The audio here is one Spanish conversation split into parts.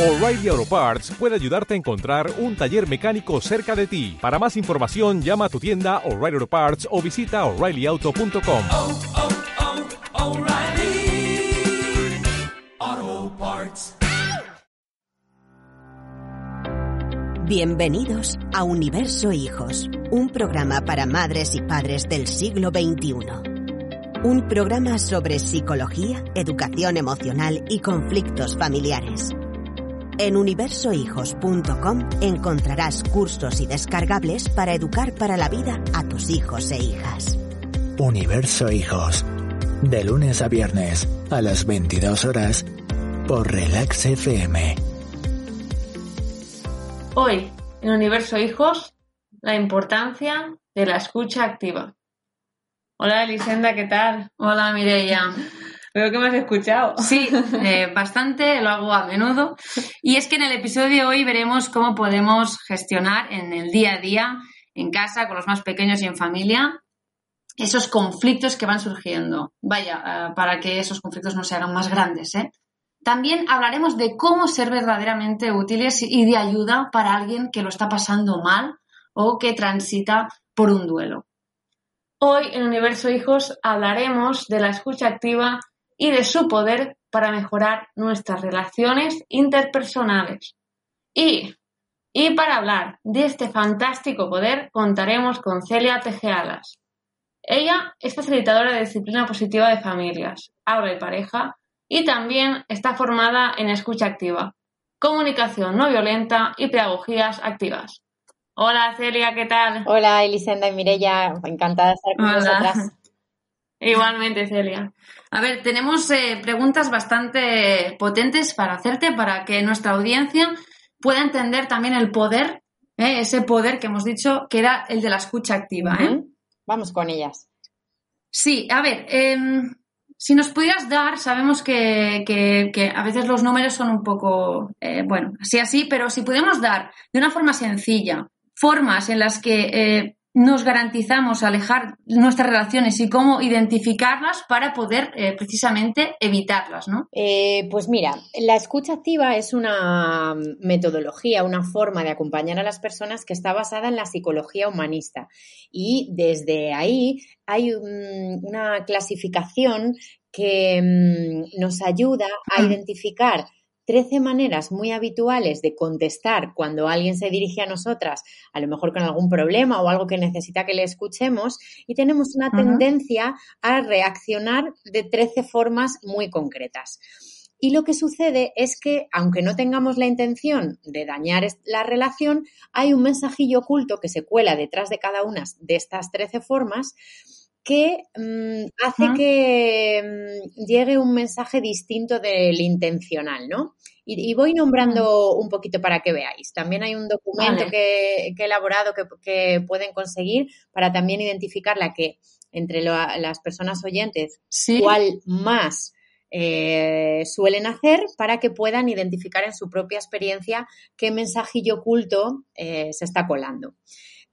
O'Reilly Auto Parts puede ayudarte a encontrar un taller mecánico cerca de ti. Para más información, llama a tu tienda O'Reilly Auto Parts o visita oreillyauto.com. oh, oh, Parts. Bienvenidos a Universo Hijos, un programa para madres y padres del siglo XXI. Un programa sobre psicología, educación emocional y conflictos familiares. En universohijos.com encontrarás cursos y descargables para educar para la vida a tus hijos e hijas. Universo Hijos. De lunes a viernes a las 22 horas por Relax FM. Hoy, en Universo Hijos, la importancia de la escucha activa. Hola Elisenda, ¿qué tal? Hola Mireia. Veo que me has escuchado. Sí, eh, bastante, lo hago a menudo. Y es que en el episodio de hoy veremos cómo podemos gestionar en el día a día, en casa, con los más pequeños y en familia, esos conflictos que van surgiendo. Vaya, eh, para que esos conflictos no se hagan más grandes. ¿eh? También hablaremos de cómo ser verdaderamente útiles y de ayuda para alguien que lo está pasando mal o que transita por un duelo. Hoy en Universo Hijos hablaremos de la escucha activa y de su poder para mejorar nuestras relaciones interpersonales. Y, y para hablar de este fantástico poder contaremos con Celia Tejealas. Ella es facilitadora de disciplina positiva de familias, habla y pareja y también está formada en escucha activa, comunicación no violenta y pedagogías activas. Hola Celia, ¿qué tal? Hola Elisenda y Mirella, encantada de estar con Hola. vosotras. Igualmente Celia. A ver, tenemos eh, preguntas bastante potentes para hacerte para que nuestra audiencia pueda entender también el poder, ¿eh? ese poder que hemos dicho que era el de la escucha activa. ¿eh? Vamos con ellas. Sí, a ver, em, si nos pudieras dar, sabemos que, que- que a veces los números son un poco, eh, bueno, así así, pero si podemos dar de una forma sencilla formas en las que eh, nos garantizamos alejar nuestras relaciones y cómo identificarlas para poder eh, precisamente evitarlas, ¿no? Eh, pues mira, la escucha activa es una metodología, una forma de acompañar a las personas que está basada en la psicología humanista. Y desde ahí hay un- una clasificación que mm, nos ayuda a Mm. identificar 13 maneras muy habituales de contestar cuando alguien se dirige a nosotras, a lo mejor con algún problema o algo que necesita que le escuchemos, y tenemos una tendencia a reaccionar de 13 formas muy concretas. Y lo que sucede es que, aunque no tengamos la intención de dañar la relación, hay un mensajillo oculto que se cuela detrás de cada una de estas 13 formas que mm, hace que mm, llegue un mensaje distinto del intencional, ¿no? Y, y voy nombrando un poquito para que veáis. También hay un documento Vale. que, que he elaborado que, que pueden conseguir para también identificar la que entre lo- las personas oyentes Sí. cuál más eh, suelen hacer para que puedan identificar en su propia experiencia qué mensajillo oculto eh, se está colando.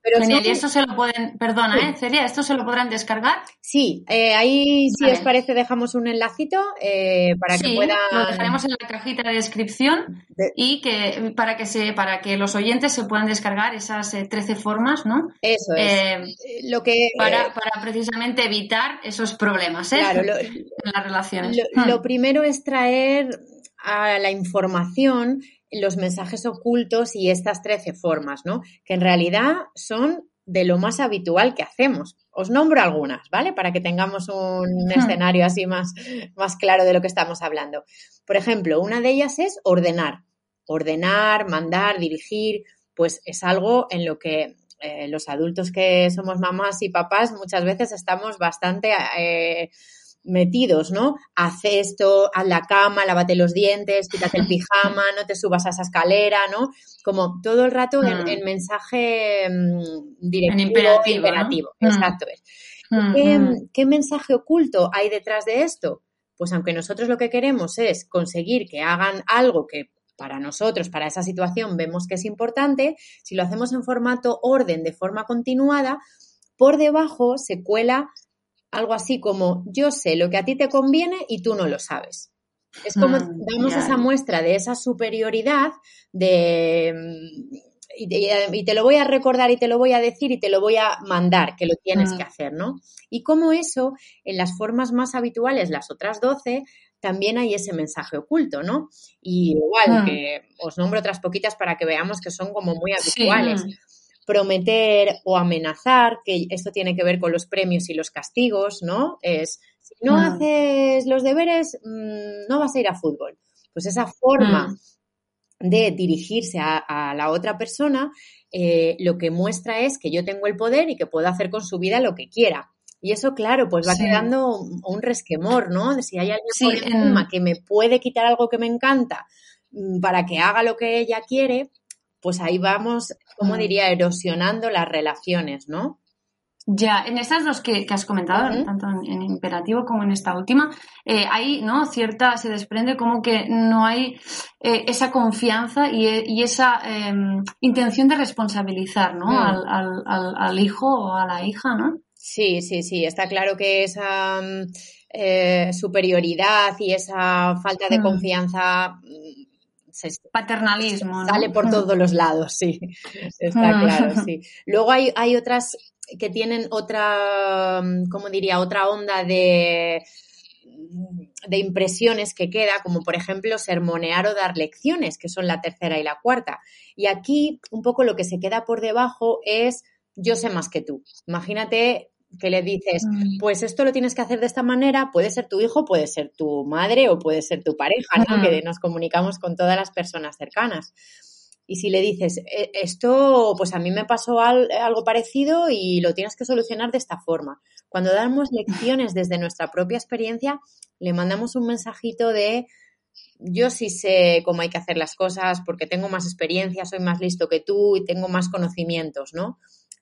Pero Genial, y esto se lo pueden, perdona, Sí. ¿eh, Celia? ¿Esto se lo podrán descargar? Sí, eh, ahí si Vale. os parece dejamos un enlacito eh, para que sí, puedan... lo dejaremos en la cajita de descripción de- y que para que se para que los oyentes se puedan descargar esas eh, 13 formas, ¿no? Eso es. Lo que para, para precisamente evitar esos problemas ¿eh? claro, lo, en las relaciones. lo- Hmm. lo primero es traer a la información los mensajes ocultos y estas 13 formas, ¿no? Que en realidad son de lo más habitual que hacemos. Os nombro algunas, ¿vale? Para que tengamos un escenario así más, más claro de lo que estamos hablando. Por ejemplo, una de ellas es ordenar. Ordenar, mandar, dirigir, pues es algo en lo que eh, los adultos que somos mamás y papás muchas veces estamos bastante eh, metidos, ¿no? Haz esto, haz la cama, lávate los dientes, quítate el pijama, no te subas a esa escalera, ¿no? Como todo el rato en, Mm. en mensaje mm, directivo, En imperativo, ¿no? imperativo. Mm. Exacto es. ¿Qué, hmm. qué mensaje oculto hay detrás de esto? Pues aunque nosotros lo que queremos es conseguir que hagan algo que para nosotros, para esa situación, vemos que es importante, si lo hacemos en formato orden, de forma continuada, por debajo se cuela algo así como yo sé lo que a ti te conviene y tú no lo sabes. Es como Mm, damos esa muestra de esa superioridad de... mm, Y te, y te lo voy a recordar y te lo voy a decir y te lo voy a mandar, que lo tienes Mm. que hacer, ¿no? Y como eso, en las formas más habituales, las otras 12, también hay ese mensaje oculto, ¿no? Y igual Mm. que os nombro otras poquitas para que veamos que son como muy Sí. habituales. Mm. Prometer o amenazar, que esto tiene que ver con los premios y los castigos, ¿no? Es, si no haces los deberes, mm, no vas a ir a fútbol. Pues esa forma de dirigirse a, a la otra persona, eh, lo que muestra es que yo tengo el poder y que puedo hacer con su vida lo que quiera. Y eso, claro, pues va Sí. quedando un, resquemor, ¿no? De si hay alguien Sí, por en- encima que me puede quitar algo que me encanta mm, para que haga lo que ella quiere, pues ahí vamos, como diría, erosionando las relaciones, ¿no? Ya, en estas dos que, que has comentado, tanto en, en imperativo como en esta última, eh, ahí, ¿no? Cierta, se desprende como que no hay eh, esa confianza y, y esa eh, intención de responsabilizar, ¿no? Mm. Al, al, al, al hijo o a la hija, ¿no? Sí, sí, sí, está claro que esa mm, eh, superioridad y esa falta de Mm. confianza se, Paternalismo, ¿no? Sale por todos los lados, sí. Está Mm. claro, sí. Luego hay, hay otras que tienen otra, mm, ¿cómo diría? Otra onda de, de impresiones que queda, como por ejemplo sermonear o dar lecciones, que son la tercera y la cuarta. Y aquí un poco lo que se queda por debajo es yo sé más que tú. Imagínate que le dices, Mm. pues esto lo tienes que hacer de esta manera, puede ser tu hijo, puede ser tu madre o puede ser tu pareja. Que nos comunicamos con todas las personas cercanas. Y si le dices, "E- esto, pues a mí me pasó al- algo parecido y lo tienes que solucionar de esta forma. Cuando damos lecciones desde nuestra propia experiencia, le mandamos un mensajito de, yo sí sé cómo hay que hacer las cosas porque tengo más experiencia, soy más listo que tú y tengo más conocimientos, ¿no?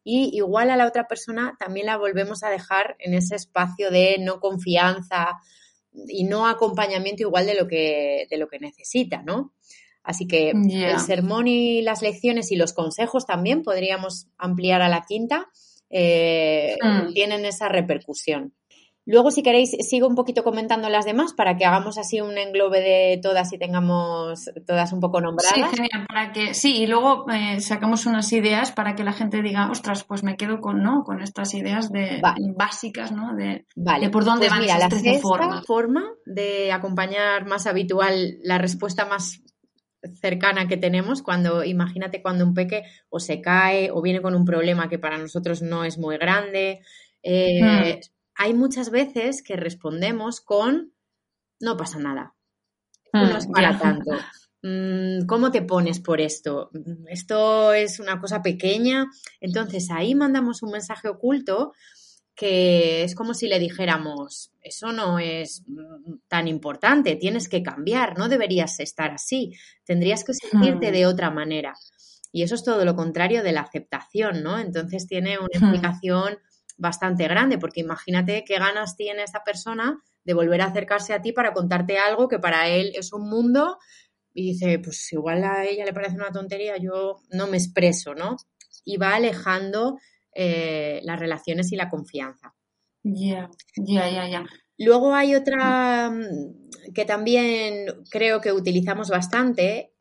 Y igual a la otra persona también la volvemos a dejar en ese espacio de no confianza y no acompañamiento igual de lo que, de lo que necesita, ¿no? Así que el sermón y las lecciones y los consejos también podríamos ampliar a la quinta, eh, Mm. tienen esa repercusión. Luego, si queréis, sigo un poquito comentando las demás para que hagamos así un englobe de todas y tengamos todas un poco Sí, nombradas. genial, para que, sí, y luego eh, sacamos unas ideas para que la gente diga, ostras, pues me quedo con, ¿no? Con estas ideas de, Vale. básicas, ¿no? De, Vale, de por dónde pues van mira, esas la 13 sexta formas. forma de acompañar más habitual, la respuesta más cercana que tenemos cuando, imagínate cuando un peque o se cae o viene con un problema que para nosotros no es muy grande. eh, Hmm. Hay muchas veces que respondemos con no pasa nada, no es Mm, para ya. tanto. Mm, ¿Cómo te pones por esto? Mm, Esto es una cosa pequeña. Entonces ahí mandamos un mensaje oculto que es como si le dijéramos, eso no es tan importante, tienes que cambiar, no deberías estar así, tendrías que sentirte de otra manera. Y eso es todo lo contrario de la aceptación, ¿no? Entonces tiene una implicación bastante grande, porque imagínate qué ganas tiene esta persona de volver a acercarse a ti para contarte algo que para él es un mundo y dice, pues igual a ella le parece una tontería, yo no me expreso, ¿no? Y va alejando eh, las relaciones y la confianza. Ya, ya, ya, ya. Luego hay otra mm, que también creo que utilizamos bastante.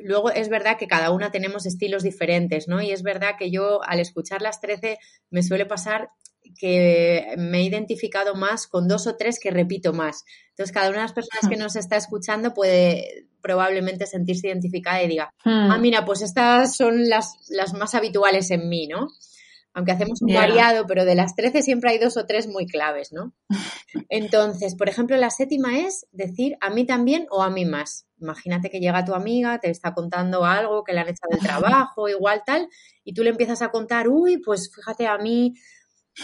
Luego es verdad que cada una tenemos estilos diferentes, ¿no? Y es verdad que yo al escuchar las 13 me suele pasar que me he identificado más con dos o tres que repito más. Entonces, cada una de las personas que nos está escuchando puede probablemente sentirse identificada y diga, Hmm. ah, mira, pues estas son las, las más habituales en mí, ¿no? Aunque hacemos un variado, pero de las 13 siempre hay dos o tres muy claves, ¿no? Entonces, por ejemplo, la séptima es decir a mí también o a mí más. Imagínate que llega tu amiga, te está contando algo que le han echado del trabajo, igual tal, y tú le empiezas a contar, uy, pues fíjate a mí,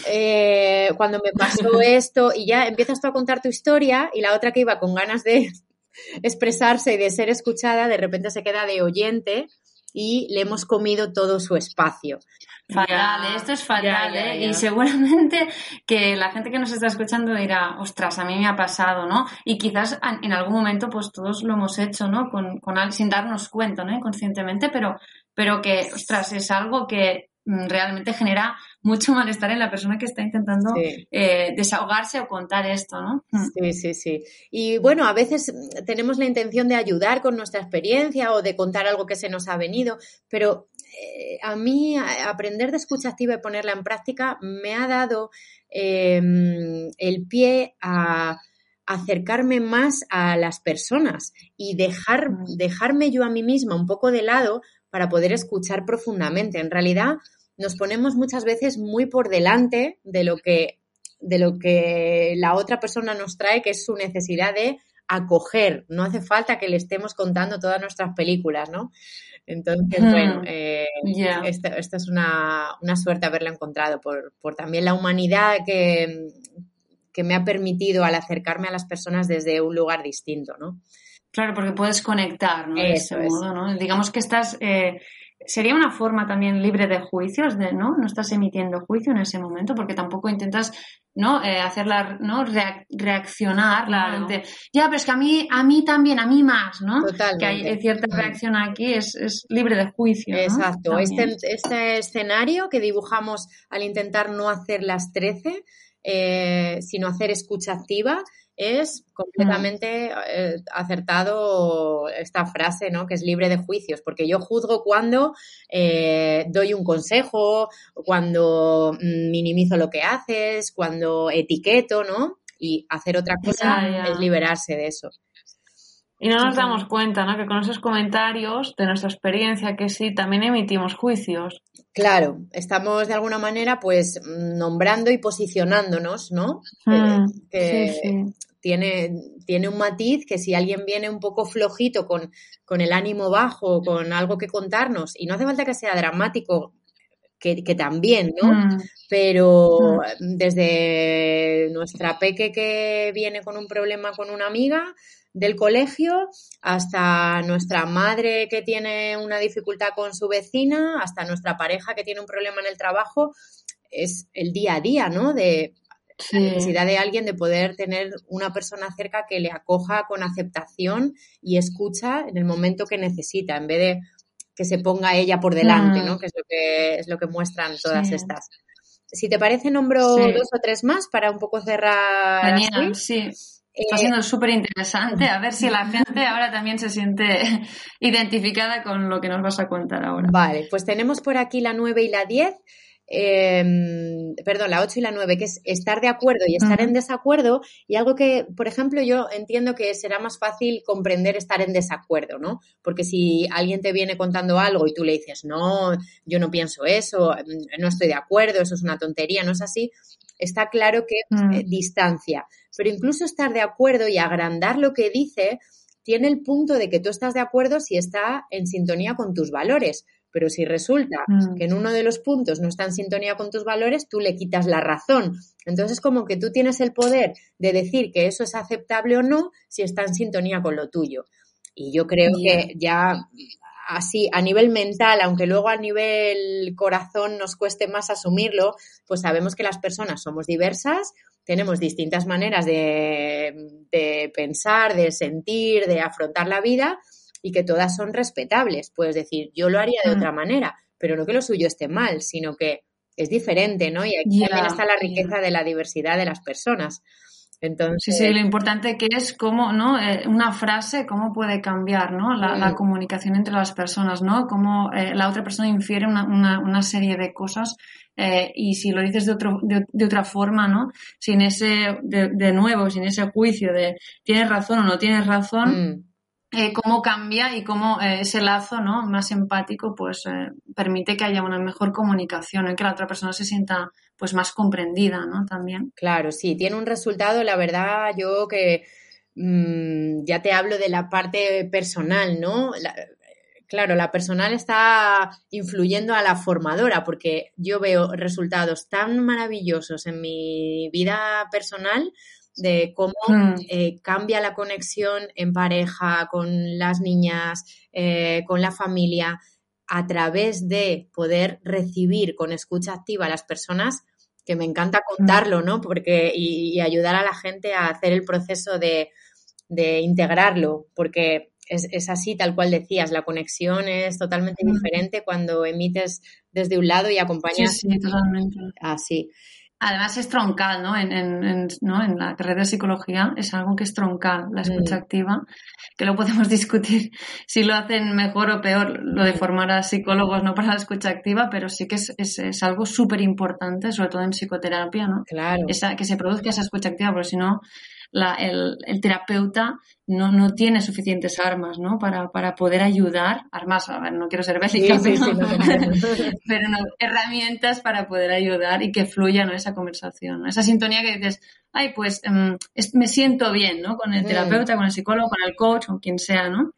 eh, cuando me pasó esto, y ya empiezas tú a contar tu historia, y la otra que iba con ganas de expresarse y de ser escuchada, de repente se queda de oyente y le hemos comido todo su espacio. Fatal, ¿eh? esto es fatal, ya, ya, ¿eh? Y seguramente que la gente que nos está escuchando dirá, ostras, a mí me ha pasado, ¿no? Y quizás en algún momento, pues todos lo hemos hecho, ¿no? Con, con sin darnos cuenta, ¿no? Inconscientemente, pero, pero que, ostras, es algo que mm, realmente genera mucho malestar en la persona que está intentando Sí. eh, desahogarse o contar esto, ¿no? Mm. Sí, sí, sí. Y bueno, a veces tenemos la intención de ayudar con nuestra experiencia o de contar algo que se nos ha venido, pero eh, a mí aprender de escucha activa y ponerla en práctica me ha dado eh, el pie a acercarme más a las personas y dejar, Mm. dejarme yo a mí misma un poco de lado para poder escuchar profundamente. En realidad nos ponemos muchas veces muy por delante de lo que de lo que la otra persona nos trae, que es su necesidad de acoger. No hace falta que le estemos contando todas nuestras películas, ¿no? Entonces, Hmm. bueno, eh, esto es una, una suerte haberla encontrado por, por también la humanidad que, que me ha permitido al acercarme a las personas desde un lugar distinto, ¿no? Claro, porque puedes conectar, ¿no? De Eso ese es. modo, ¿no? Digamos que estás. eh, sería una forma también libre de juicios, de, ¿no? No estás emitiendo juicio en ese momento, porque tampoco intentas, ¿no? Eh, hacerla, ¿no? Reac- reaccionar, ¿no? Claro. De, ya, pero es que a mí, a mí también, a mí más, ¿no? Totalmente. Que hay cierta reacción aquí, es, es libre de juicio. ¿no? Exacto. Este, este escenario que dibujamos al intentar no hacer las 13, eh, sino hacer escucha activa, es completamente eh, acertado esta frase, ¿no? Que es libre de juicios, porque yo juzgo cuando eh, doy un consejo, cuando mm, minimizo lo que haces, cuando etiqueto, ¿no? Y hacer otra cosa Ya, ya. es liberarse de eso. Y no nos damos cuenta, ¿no? Que con esos comentarios de nuestra experiencia, que sí, también emitimos juicios. Claro, estamos de alguna manera pues nombrando y posicionándonos, ¿no? Mm, Que sí, sí. Tiene, tiene un matiz que si alguien viene un poco flojito con, con el ánimo bajo, con algo que contarnos, y no hace falta que sea dramático, que, que también, ¿no? Mm, Pero desde nuestra peque que viene con un problema con una amiga del colegio, hasta nuestra madre que tiene una dificultad con su vecina, hasta nuestra pareja que tiene un problema en el trabajo, es el día a día, ¿no? De sí. la necesidad de alguien de poder tener una persona cerca que le acoja con aceptación y escucha en el momento que necesita, en vez de que se ponga ella por delante, Mm. ¿no? Que es lo que es lo que muestran todas Sí. estas. Si te parece, nombro Sí. dos o tres más para un poco cerrar. Genial, sí. Está Eh, siendo súper interesante. A ver si la gente ahora también se siente identificada con lo que nos vas a contar ahora. Vale, pues tenemos por aquí la 9 y la 10. Eh, perdón, la 8 y la 9, que es estar de acuerdo y estar en desacuerdo. Y algo que, por ejemplo, yo entiendo que será más fácil comprender estar en desacuerdo, ¿no? Porque si alguien te viene contando algo y tú le dices, no, yo no pienso eso, mm, no estoy de acuerdo, eso es una tontería, no es así, está claro que Mm. eh, distancia. Pero incluso estar de acuerdo y agrandar lo que dice tiene el punto de que tú estás de acuerdo si está en sintonía con tus valores. Pero si resulta Mm. que en uno de los puntos no está en sintonía con tus valores, tú le quitas la razón. Entonces, como que tú tienes el poder de decir que eso es aceptable o no si está en sintonía con lo tuyo. Y yo creo que ya así, a nivel mental, aunque luego a nivel corazón nos cueste más asumirlo, pues sabemos que las personas somos diversas, tenemos distintas maneras de, de pensar, de sentir, de afrontar la vida y que todas son respetables. Puedes decir, yo lo haría de Mm. otra manera, pero no que lo suyo esté mal, sino que es diferente, ¿no? Y aquí también está la riqueza de la diversidad de las personas. Entonces, Sí, sí, lo importante que es cómo, ¿no? Eh, una frase, cómo puede cambiar, ¿no? La, la comunicación entre las personas, ¿no? Cómo eh, la otra persona infiere una, una, una serie de cosas eh, y si lo dices de, otro, de, de otra forma, ¿no? Sin ese, de, de nuevo, sin ese juicio de tienes razón o no tienes razón, mm, eh, cómo cambia y cómo eh, ese lazo ¿no? más empático pues eh, permite que haya una mejor comunicación y que la otra persona se sienta pues más comprendida ¿no? también. Claro, sí, tiene un resultado, la verdad, yo que mm, ya te hablo de la parte personal, ¿no? La- claro, la personal está influyendo a la formadora porque yo veo resultados tan maravillosos en mi vida personal de cómo Mm. eh, cambia la conexión en pareja, con las niñas, eh, con la familia, a través de poder recibir con escucha activa a las personas, que me encanta contarlo, ¿no? Porque, y, y ayudar a la gente a hacer el proceso de, de integrarlo, porque es, es, así, tal cual decías, la conexión es totalmente diferente cuando emites desde un lado y acompañas. Sí, sí, totalmente. Así. Además es troncal, ¿no? En, en, en, ¿no? en la carrera de psicología es algo que es troncal, la escucha mm. activa, que lo podemos discutir si lo hacen mejor o peor, lo de formar a psicólogos no para la escucha activa, pero sí que es, es, es algo súper importante, sobre todo en psicoterapia, ¿no? Claro. Esa, que se produzca esa escucha activa, porque si no, la, el, el, terapeuta no, no, tiene suficientes armas ¿no? para, para poder ayudar, armas, a ver, no quiero ser bélica, sí, sí, pero, no, herramientas para poder ayudar y que fluya ¿no? esa conversación, esa sintonía que dices, ay, pues um, es, me siento bien ¿no? con el terapeuta, con el psicólogo, con el coach, con quien sea, ¿no?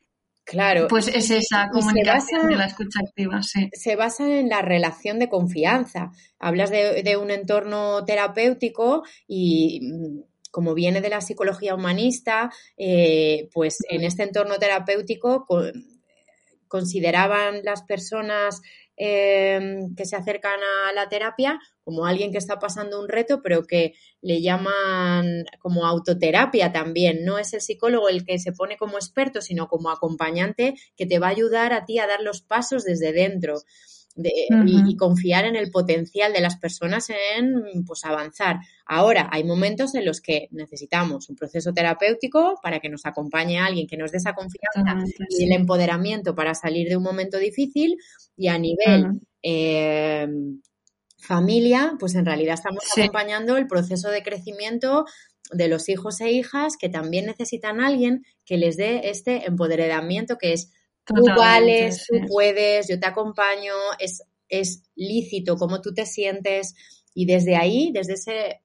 Claro. Pues es esa comunicación basa, de la escucha activa, sí. Se basa en la relación de confianza. Hablas de, de un entorno terapéutico y como viene de la psicología humanista, eh, pues en este entorno terapéutico con, consideraban las personas eh, que se acercan a la terapia como alguien que está pasando un reto, pero que le llaman como autoterapia también. No es el psicólogo el que se pone como experto, sino como acompañante que te va a ayudar a ti a dar los pasos desde dentro de, uh -huh. y, y, confiar en el potencial de las personas en pues, avanzar. Ahora, hay momentos en los que necesitamos un proceso terapéutico para que nos acompañe alguien que nos dé esa confianza uh -huh, y el empoderamiento para salir de un momento difícil y a nivel... Uh -huh. eh, familia, pues en realidad estamos sí. acompañando el proceso de crecimiento de los hijos e hijas que también necesitan a alguien que les dé este empoderamiento que es Tú vales, tú puedes, yo te acompaño, es, es lícito cómo tú te sientes y desde ahí, desde ese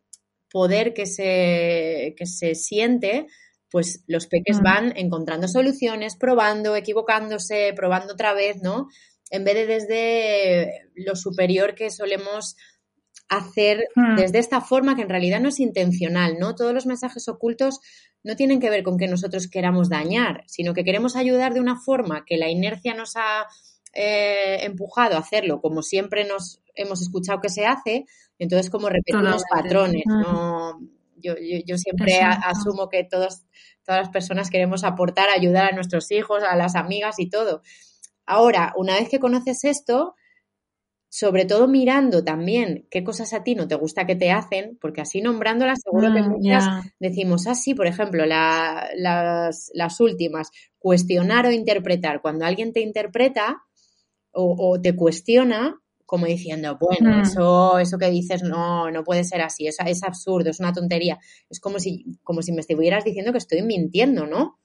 poder que se, que se siente, pues los peques mm. van encontrando soluciones, probando, equivocándose, probando otra vez, ¿no? En vez de desde lo superior que solemos hacer mm. desde esta forma que en realidad no es intencional, ¿no? Todos los mensajes ocultos no tienen que ver con que nosotros queramos dañar, sino que queremos ayudar de una forma que la inercia nos ha eh, empujado a hacerlo, como siempre nos hemos escuchado que se hace, entonces como repetimos patrones, ¿no? Yo, yo, yo siempre asumo que todos, todas las personas queremos aportar, ayudar a nuestros hijos, a las amigas y todo. Ahora, una vez que conoces esto, sobre todo mirando también qué cosas a ti no te gusta que te hacen, porque así nombrándolas seguro mm, que muchas yeah. decimos así, ah, por ejemplo, la, las, las, últimas, cuestionar o interpretar. Cuando alguien te interpreta o, o te cuestiona, como diciendo, bueno, mm. eso, eso que dices no, no puede ser así, es, es absurdo, es una tontería. Es como si, como si me estuvieras diciendo que estoy mintiendo, ¿no?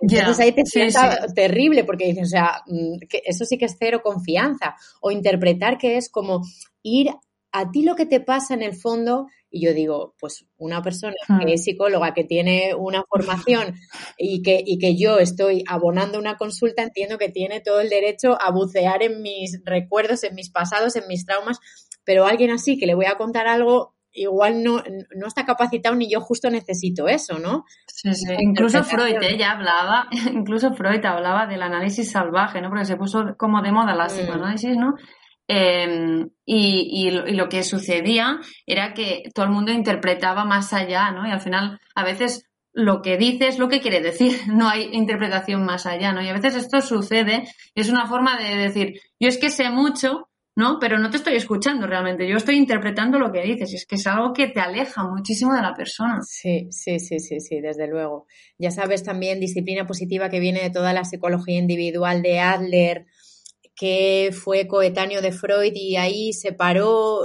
Entonces yeah, ahí te sienta sí, sí. terrible porque dices, o sea, mm, que eso sí que es cero confianza. O interpretar que es como ir a ti lo que te pasa en el fondo, y yo digo, pues una persona que es psicóloga, que tiene una formación y que, y que yo estoy abonando una consulta, entiendo que tiene todo el derecho a bucear en mis recuerdos, en mis pasados, en mis traumas, pero alguien así que le voy a contar algo igual no, no está capacitado ni yo justo necesito eso, ¿no? Sí, sí. Incluso Freud ¿eh? ya hablaba, incluso Freud hablaba del análisis salvaje, ¿no? Porque se puso como de moda la mm. psicoanálisis, ¿no? Eh, y, y, y, lo que sucedía era que todo el mundo interpretaba más allá, ¿no? Y al final, a veces lo que dice es lo que quiere decir, no hay interpretación más allá, ¿no? Y a veces esto sucede, es una forma de decir, yo es que sé mucho, ¿no? Pero no te estoy escuchando realmente, yo estoy interpretando lo que dices, y es que es algo que te aleja muchísimo de la persona. Sí, sí, sí, sí, sí, desde luego. Ya sabes también disciplina positiva que viene de toda la psicología individual de Adler, que fue coetáneo de Freud y ahí separó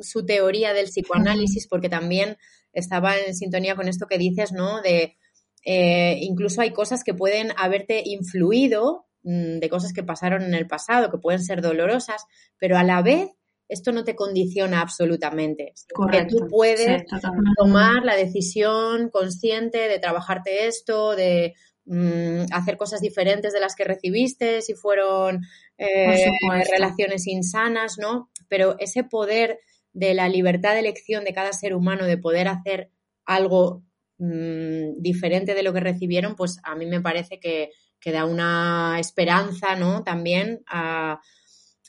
su teoría del psicoanálisis porque también estaba en sintonía con esto que dices, ¿no? De eh, incluso hay cosas que pueden haberte influido de cosas que pasaron en el pasado, que pueden ser dolorosas, pero a la vez esto no te condiciona absolutamente. Correcto. Que tú puedes sí, tomar la decisión consciente de trabajarte esto, de mmm, hacer cosas diferentes de las que recibiste, si fueron eh, relaciones insanas, ¿no? Pero ese poder de la libertad de elección de cada ser humano, de poder hacer algo mmm, diferente de lo que recibieron, pues a mí me parece que, que da una esperanza, ¿no? También a,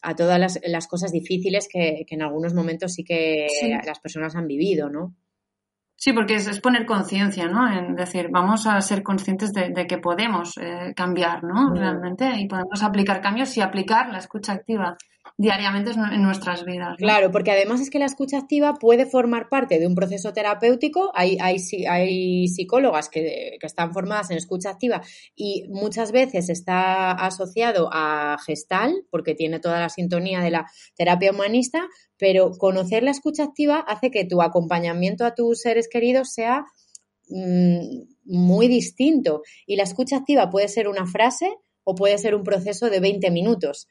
a todas las, las, cosas difíciles que, que, en algunos momentos sí que sí. las personas han vivido, ¿no? Sí, porque es, es poner conciencia, ¿no? En decir, vamos a ser conscientes de, de que podemos eh, cambiar, ¿no? Realmente, y podemos aplicar cambios y aplicar la escucha activa diariamente en nuestras vidas. Claro, porque además es que la escucha activa puede formar parte de un proceso terapéutico. Hay, hay, hay psicólogas que, que están formadas en escucha activa y muchas veces está asociado a gestal, porque tiene toda la sintonía de la terapia humanista, pero conocer la escucha activa hace que tu acompañamiento a tus seres queridos sea mm, muy distinto. Y la escucha activa puede ser una frase o puede ser un proceso de 20 minutos.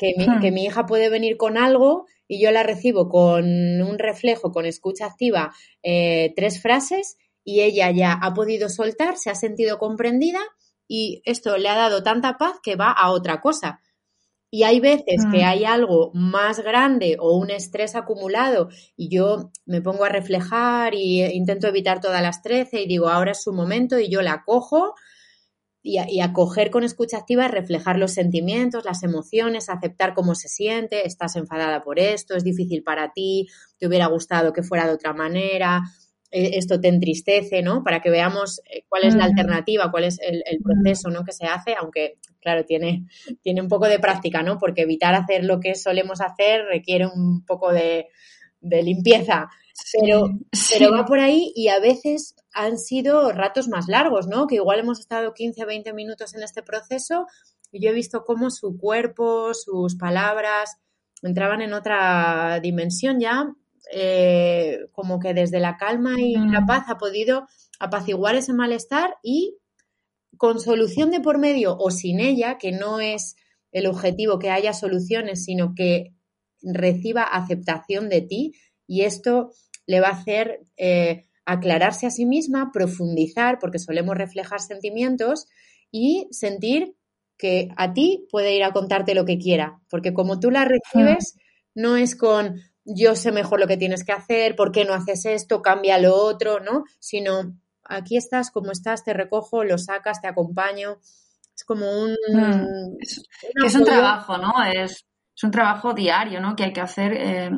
Que mi, Hmm. que mi hija puede venir con algo y yo la recibo con un reflejo, con escucha activa, eh, tres frases y ella ya ha podido soltar, se ha sentido comprendida y esto le ha dado tanta paz que va a otra cosa. Y hay veces que Mm. hay algo más grande o un estrés acumulado y yo me pongo a reflejar y eh, intento evitar todas las 13 y digo, ahora es su momento y yo la cojo y, a- y acoger con escucha activa es reflejar los sentimientos, las emociones, aceptar cómo se siente, estás enfadada por esto, es difícil para ti, te hubiera gustado que fuera de otra manera, eh, esto te entristece, ¿no? Para que veamos eh, cuál es la Mm. alternativa, cuál es el, el proceso, ¿no? Que se hace, aunque, claro, tiene, tiene un poco de práctica, ¿no? Porque evitar hacer lo que solemos hacer requiere un poco de, de limpieza. Pero, Sí. pero va por ahí y a veces han sido ratos más largos, ¿no? Que igual hemos estado 15, 20 minutos en este proceso y yo he visto cómo su cuerpo, sus palabras entraban en otra dimensión ya, eh, como que desde la calma y la Mm. paz ha podido apaciguar ese malestar y con solución de por medio o sin ella, que no es el objetivo que haya soluciones, sino que reciba aceptación de ti y esto le va a hacer eh, aclararse a sí misma, profundizar, porque solemos reflejar sentimientos y sentir que a ti puede ir a contarte lo que quiera, porque como tú la recibes, no es con yo sé mejor lo que tienes que hacer, por qué no haces esto, cambia lo otro, ¿no? Sino aquí estás como estás, te recojo, lo sacas, te acompaño. Es como un... Mm. Es- un es trabajo, ¿no? Es, es un trabajo diario, ¿no? Que hay que hacer. eh,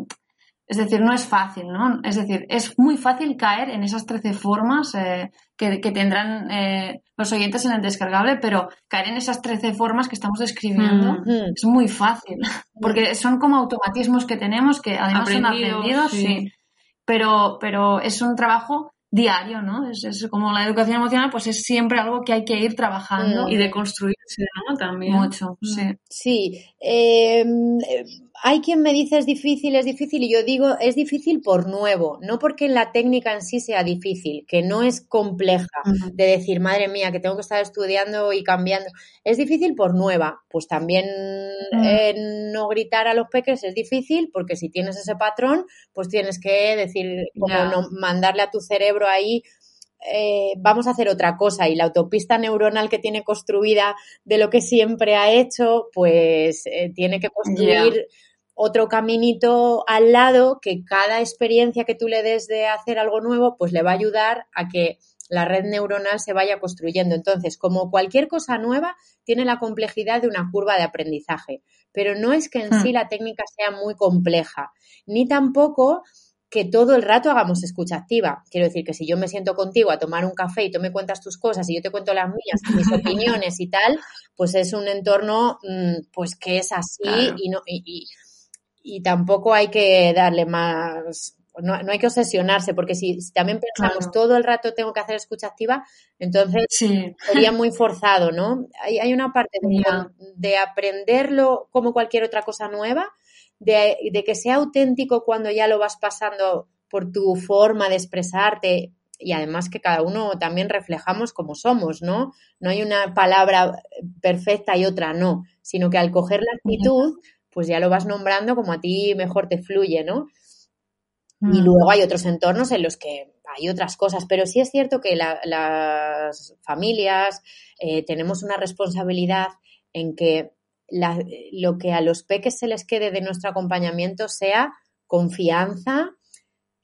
es decir, no es fácil, ¿no? Es decir, es muy fácil caer en esas 13 formas eh, que, que tendrán eh, los oyentes en el descargable, pero caer en esas 13 formas que estamos describiendo Mm. Es muy fácil, porque son como automatismos que tenemos que además son Aprendidos, aprendidos, sí. sí. Pero, pero es un trabajo diario, ¿no? Es, es como la educación emocional, pues es siempre algo que hay que ir trabajando Mm. Y de construirse, ¿no? También. mucho, Mm. sí. Sí, eh, eh, hay quien me dice es difícil, es difícil, y yo digo es difícil por nuevo, no porque la técnica en sí sea difícil, que no es compleja, de decir, madre mía, que tengo que estar estudiando y cambiando. Es difícil por nueva, pues también Mm. eh, no gritar a los peques es difícil, porque si tienes ese patrón, pues tienes que decir, como no, mandarle a tu cerebro ahí eh, vamos a hacer otra cosa y la autopista neuronal que tiene construida de lo que siempre ha hecho, pues eh, tiene que construir otro caminito al lado que cada experiencia que tú le des de hacer algo nuevo, pues le va a ayudar a que la red neuronal se vaya construyendo. Entonces, como cualquier cosa nueva, tiene la complejidad de una curva de aprendizaje, pero no es que en Hmm. sí la técnica sea muy compleja, ni tampoco que todo el rato hagamos escucha activa. Quiero decir que si yo me siento contigo a tomar un café y tú me cuentas tus cosas y yo te cuento las mías, mis opiniones y tal, pues es un entorno mm, pues que es así Claro. y no y, y- y tampoco hay que darle más no, no hay que obsesionarse porque si, si también pensamos Claro. todo el rato tengo que hacer escucha activa, entonces Sí, sería muy forzado, ¿no? Hay, hay una parte de aprenderlo como cualquier otra cosa nueva, de, de que sea auténtico cuando ya lo vas pasando por tu forma de expresarte y además que cada uno también reflejamos como somos, ¿no? No hay una palabra perfecta y otra no, sino que al coger la actitud, pues ya lo vas nombrando como a ti mejor te fluye, ¿no? Y Mm. luego hay otros entornos en los que hay otras cosas, pero sí es cierto que la- las familias eh, tenemos una responsabilidad en que la- lo que a los peques se les quede de nuestro acompañamiento sea confianza,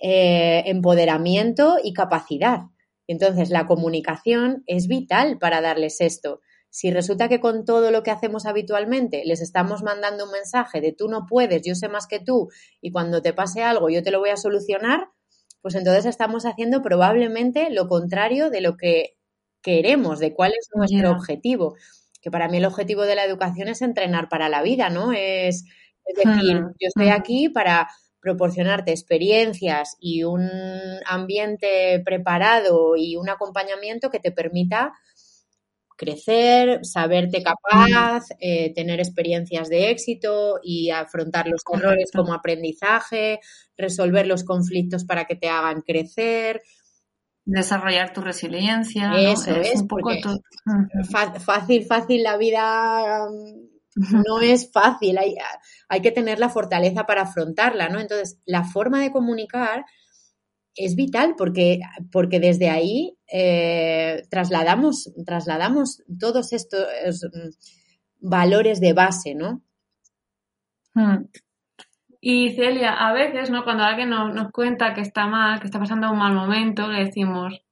eh, empoderamiento y capacidad. Entonces, la comunicación es vital para darles esto. Si resulta que con todo lo que hacemos habitualmente les estamos mandando un mensaje de tú no puedes, yo sé más que tú y cuando te pase algo yo te lo voy a solucionar, pues entonces estamos haciendo probablemente lo contrario de lo que queremos, de cuál es nuestro objetivo. Que para mí el objetivo de la educación es entrenar para la vida, ¿no? Es, es decir, yo estoy aquí para proporcionarte experiencias y un ambiente preparado y un acompañamiento que te permita crecer, saberte capaz, eh, tener experiencias de éxito y afrontar los errores como aprendizaje, resolver los conflictos para que te hagan crecer. Desarrollar tu resiliencia. ¿no? Eso es, un poco todo. Fácil, fácil, la vida mm, no es fácil, hay, hay que tener la fortaleza para afrontarla, ¿no? Entonces, la forma de comunicar es vital porque, porque desde ahí eh, trasladamos, trasladamos todos estos mm, valores de base, ¿no? Mm. Y Celia, a veces, ¿no? Cuando alguien nos, nos cuenta que está mal, que está pasando un mal momento, le decimos,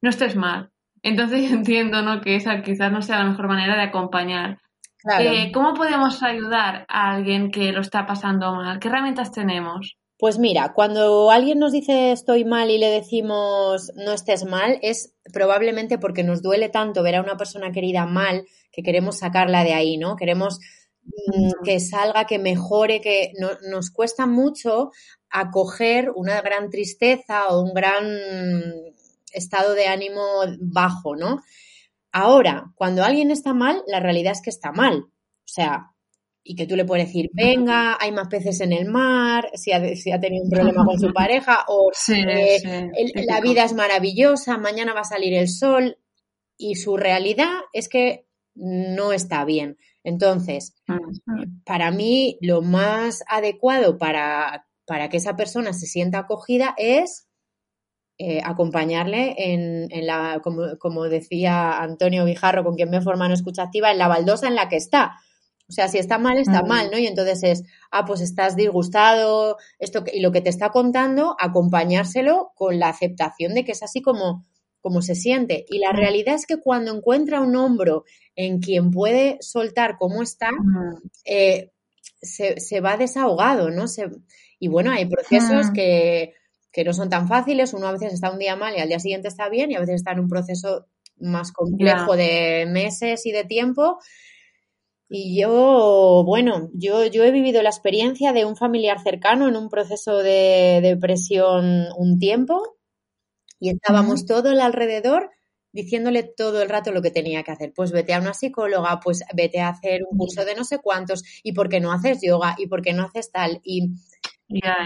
no estés mal. Entonces yo entiendo, ¿no? Que esa quizás no sea la mejor manera de acompañar. Claro. Eh, ¿Cómo podemos ayudar a alguien que lo está pasando mal? ¿Qué herramientas tenemos? Pues mira, cuando alguien nos dice estoy mal y le decimos no estés mal, es probablemente porque nos duele tanto ver a una persona querida mal que queremos sacarla de ahí, ¿no? Queremos mm, que salga, que mejore, que no- nos cuesta mucho acoger una gran tristeza o un gran estado de ánimo bajo, ¿no? Ahora, cuando alguien está mal, la realidad es que está mal. O sea, y que tú le puedes decir, venga, hay más peces en el mar, si ha, si ha tenido un problema con su pareja, o Sí, eh, sí, el- la vida es maravillosa, mañana va a salir el sol, y su realidad es que no está bien. Entonces, para mí, lo más adecuado para, para que esa persona se sienta acogida es eh, acompañarle en, en la, como, como decía Antonio Vijarro, con quien me forma en escucha activa, en la baldosa en la que está. O sea, si está mal, está Mm. mal, ¿no? Y entonces es, ah, pues estás disgustado, esto que- y lo que te está contando, acompañárselo con la aceptación de que es así como, como se siente. Y la Mm. realidad es que cuando encuentra un hombro en quien puede soltar cómo está, Mm. eh, se, se va desahogado, ¿no? Se- y bueno, hay procesos que, que no son tan fáciles. Uno a veces está un día mal y al día siguiente está bien, y a veces está en un proceso más complejo de meses y de tiempo. Y yo, bueno, yo, yo he vivido la experiencia de un familiar cercano en un proceso de depresión un tiempo y estábamos todo el alrededor diciéndole todo el rato lo que tenía que hacer. Pues vete a una psicóloga, pues vete a hacer un curso de no sé cuántos, y por qué no haces yoga, y por qué no haces tal. Y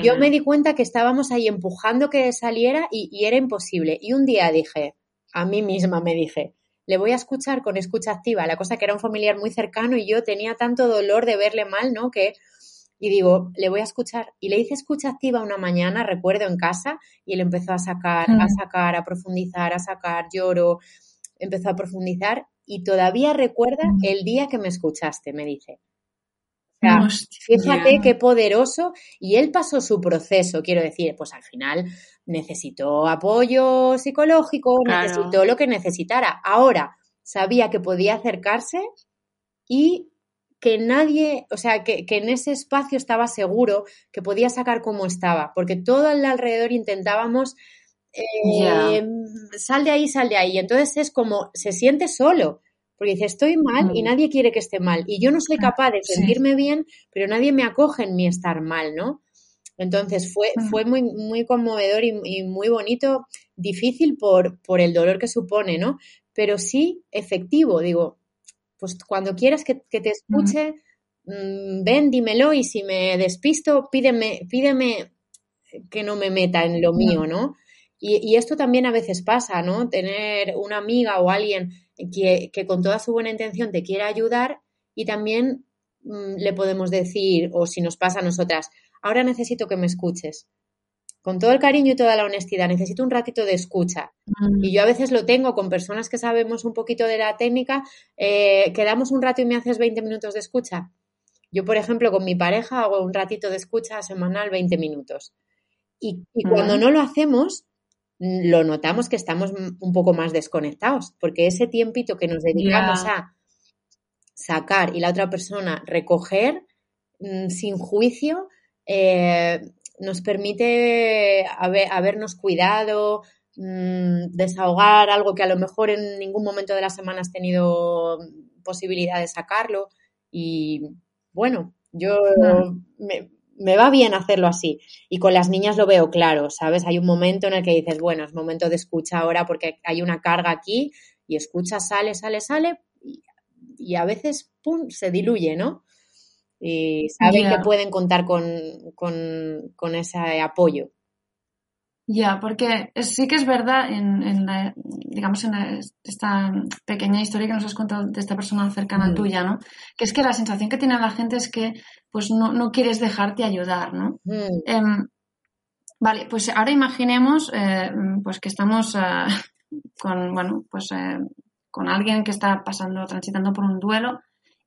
yo me di cuenta que estábamos ahí empujando que saliera y, y era imposible. Y un día dije, a mí misma me dije, le voy a escuchar con escucha activa, la cosa que era un familiar muy cercano y yo tenía tanto dolor de verle mal, ¿no? Que, y digo, le voy a escuchar. Y le hice escucha activa una mañana, recuerdo, en casa, y él empezó a sacar, a sacar, a profundizar, a sacar, lloro, empezó a profundizar y todavía recuerda Mm. el día que me escuchaste, me dice. O sea. Fíjate qué poderoso. Y él pasó su proceso, quiero decir, pues al final necesitó apoyo psicológico, Claro. necesitó lo que necesitara. Ahora sabía que podía acercarse y que nadie, o sea, que, que en ese espacio estaba seguro que podía sacar como estaba, porque todo al alrededor intentábamos, eh, sal de ahí, sal de ahí. Y entonces es como, se siente solo, porque dice, estoy mal y Mm. nadie quiere que esté mal. Y yo no soy capaz de Sí. sentirme bien, pero nadie me acoge en mi estar mal, ¿no? Entonces fue, fue muy, muy conmovedor y, y muy bonito, difícil por, por el dolor que supone, ¿no? Pero sí efectivo, digo, pues cuando quieras que, que te escuche, mm, ven, dímelo y si me despisto, pídeme, pídeme que no me meta en lo mío, ¿no? Y, y esto también a veces pasa, ¿no? Tener una amiga o alguien que, que con toda su buena intención te quiera ayudar y también mm, le podemos decir, o si nos pasa a nosotras, ahora necesito que me escuches. Con todo el cariño y toda la honestidad, necesito un ratito de escucha. Mm. Y yo a veces lo tengo con personas que sabemos un poquito de la técnica, eh, quedamos un rato y me haces 20 minutos de escucha. Yo, por ejemplo, con mi pareja hago un ratito de escucha semanal 20 minutos. Y, y cuando no lo hacemos, lo notamos que estamos un poco más desconectados, porque ese tiempito que nos dedicamos a sacar y la otra persona recoger mm, sin juicio, eh, nos permite haber, habernos cuidado, mm, desahogar algo que a lo mejor en ningún momento de la semana has tenido posibilidad de sacarlo. Y bueno, yo me, me va bien hacerlo así. Y con las niñas lo veo claro, ¿sabes? Hay un momento en el que dices, bueno, es momento de escucha ahora porque hay una carga aquí y escucha, sale, sale, sale y, a veces, ¡pum!, se diluye, ¿no? Y saben que pueden contar con, con, con ese apoyo. Ya, porque sí que es verdad, en, la, digamos, en esta pequeña historia que nos has contado de esta persona cercana mm. tuya, ¿no? Que es que la sensación que tiene la gente es que, pues, no, no quieres dejarte ayudar, ¿no? Mm. Em, vale, pues ahora imaginemos, eh, pues, que estamos eh, con, bueno, pues, eh, con alguien que está pasando, transitando por un duelo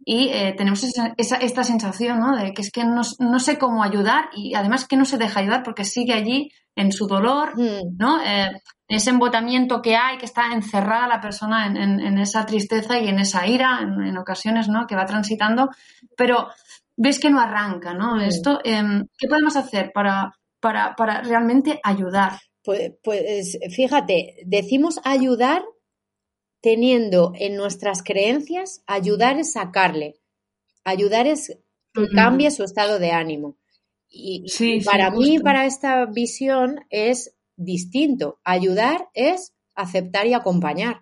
y tenemos esa, esta sensación, ¿no? De que es que no, no sé cómo ayudar y además que no se deja ayudar porque sigue allí en su dolor, mm. ¿no? Eh, ese embotamiento que hay, que está encerrada la persona en, esa tristeza y en esa ira, en, ocasiones, ¿no? Que va transitando, pero ves que no arranca, ¿no? Mm. Esto, em, ¿qué podemos hacer para, para, para realmente ayudar? Pues, pues fíjate, decimos ayudar teniendo en nuestras creencias, ayudar es sacarle, ayudar es que cambie su estado de ánimo. Y, para mí, para esta visión, es distinto. Ayudar es aceptar y acompañar.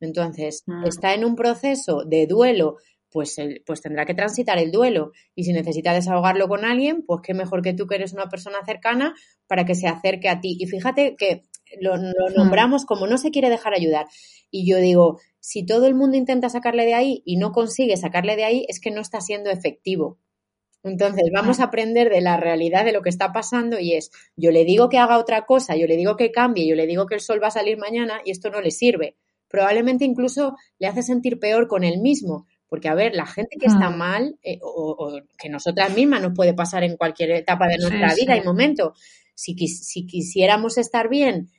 Entonces, mm. está en un proceso de duelo, pues, pues tendrá que transitar el duelo. Y si necesita desahogarlo con alguien, pues qué mejor que tú que eres una persona cercana para que se acerque a ti. Y fíjate que lo, lo nombramos como no se quiere dejar ayudar. Y yo digo, si todo el mundo intenta sacarle de ahí y no consigue sacarle de ahí, es que no está siendo efectivo. Entonces, vamos a aprender de la realidad de lo que está pasando y es, yo le digo que haga otra cosa, yo le digo que cambie, yo le digo que el sol va a salir mañana y esto no le sirve. Probablemente incluso le hace sentir peor con él mismo, porque a ver, la gente que está mal, eh, o, que nosotras mismas nos puede pasar en cualquier etapa de nuestra vida y momento, si, si quisiéramos estar bien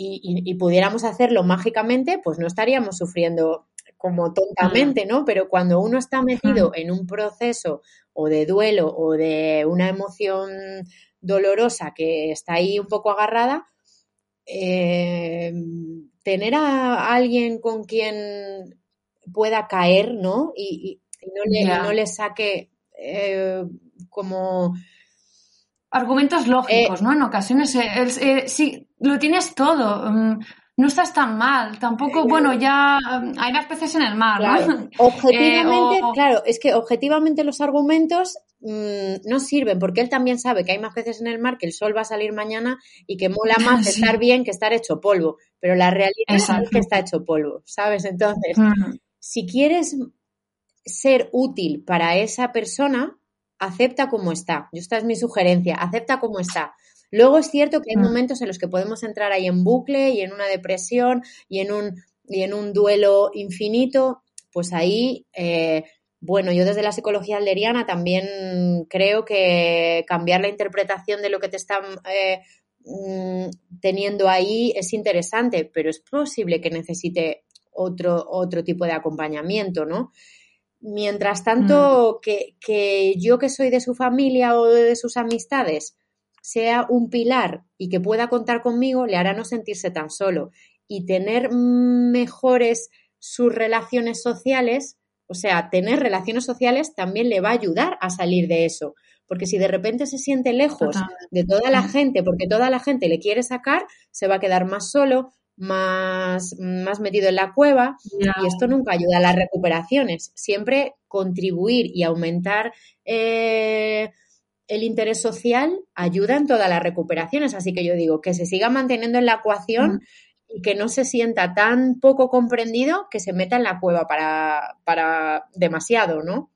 y, y, pudiéramos hacerlo mágicamente, pues no estaríamos sufriendo como tontamente, ¿no? Pero cuando uno está metido en un proceso o de duelo o de una emoción dolorosa que está ahí un poco agarrada, eh, tener a alguien con quien pueda caer, ¿no? Y, no, le, no, le, saque eh, como... Argumentos lógicos, eh, ¿no? En ocasiones, sí, lo tienes todo. Mm, no estás tan mal, tampoco, bueno, ya um, hay más peces en el mar, ¿no? Objetivamente, eh, claro, es que objetivamente los argumentos mm, no sirven porque él también sabe que hay más peces en el mar, que el sol va a salir mañana y que mola más estar bien que estar hecho polvo, pero la realidad es que está hecho polvo, ¿sabes? Entonces, mm. si quieres ser útil para esa persona, acepta como está. Yo esta es mi sugerencia, acepta como está. Luego es cierto que hay mm. momentos en los que podemos entrar ahí en bucle y en una depresión y en un, y en un duelo infinito, pues ahí, eh, bueno, yo desde la psicología alderiana también creo que cambiar la interpretación de lo que te están eh, mm, teniendo ahí es interesante, pero es posible que necesite otro, otro tipo de acompañamiento, ¿no? Mientras tanto, mm. que, que yo que soy de su familia o de sus amistades, sea un pilar y que pueda contar conmigo, le hará no sentirse tan solo y tener mejores sus relaciones sociales, o sea, tener relaciones sociales también le va a ayudar a salir de eso. Porque si de repente se siente lejos de toda la gente, porque toda la gente le quiere sacar, se va a quedar más solo, más, más metido en la cueva y esto nunca ayuda a las recuperaciones. Siempre contribuir y aumentar eh, el interés social ayuda en todas las recuperaciones, así que yo digo que se siga manteniendo en la ecuación mm. y que no se sienta tan poco comprendido que se meta en la cueva para, para demasiado, ¿no?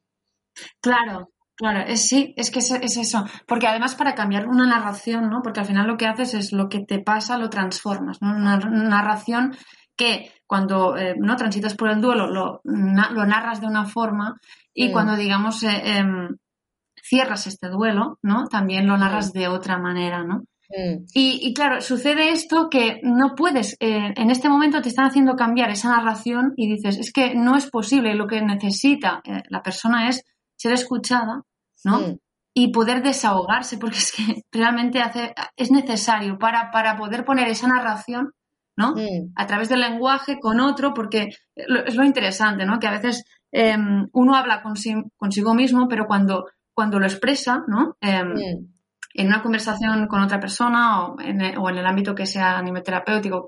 Claro, Claro, es, sí, es que es, eso. Porque además para cambiar una narración, ¿no? Porque al final lo que haces es lo que te pasa, lo transformas, ¿no? Una narración que cuando eh, no transitas por el duelo lo, lo, narras de una forma y mm. cuando digamos eh, em, cierras este duelo, ¿no? También lo narras de otra manera, ¿no? Y, claro, sucede esto que no puedes, eh, en este momento te están haciendo cambiar esa narración y dices, es que no es posible, lo que necesita la persona es ser escuchada, ¿no? y poder desahogarse, porque es que realmente hace, es necesario para, para poder poner esa narración, ¿no? A través del lenguaje con otro, porque es lo interesante, ¿no? Que a veces em, uno habla consi- consigo mismo, pero cuando, cuando lo expresa, ¿no? Em, en una conversación con otra persona o en el, o en el ámbito que sea a nivel terapéutico,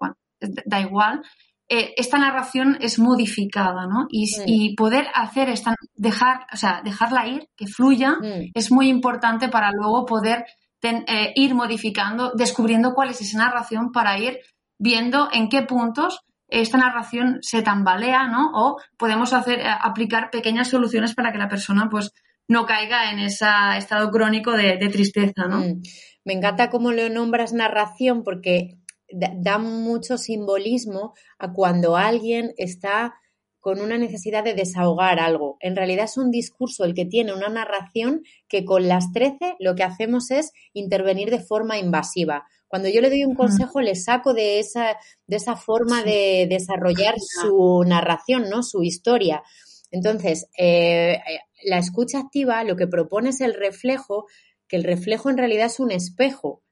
da igual, eh, esta narración es modificada, ¿no? Y, Mm. y poder hacer esta, dejar, o sea, dejarla ir, que fluya, Mm. es muy importante para luego poder ten- eh, ir modificando, descubriendo cuál es esa narración para ir viendo en qué puntos esta narración se tambalea, ¿no? O podemos hacer, eh, aplicar pequeñas soluciones para que la persona, pues, no caiga en ese estado crónico de, de tristeza, ¿no? Mm. Me encanta cómo lo nombras narración porque da, mucho simbolismo a cuando alguien está con una necesidad de desahogar algo. En realidad es un discurso el que tiene una narración que con las 13 lo que hacemos es intervenir de forma invasiva. Cuando yo le doy un consejo, le saco de esa, de esa forma de desarrollar su narración, ¿no? Su historia. Entonces, eh, la escucha activa lo que propone es el reflejo, que el reflejo en realidad es un espejo.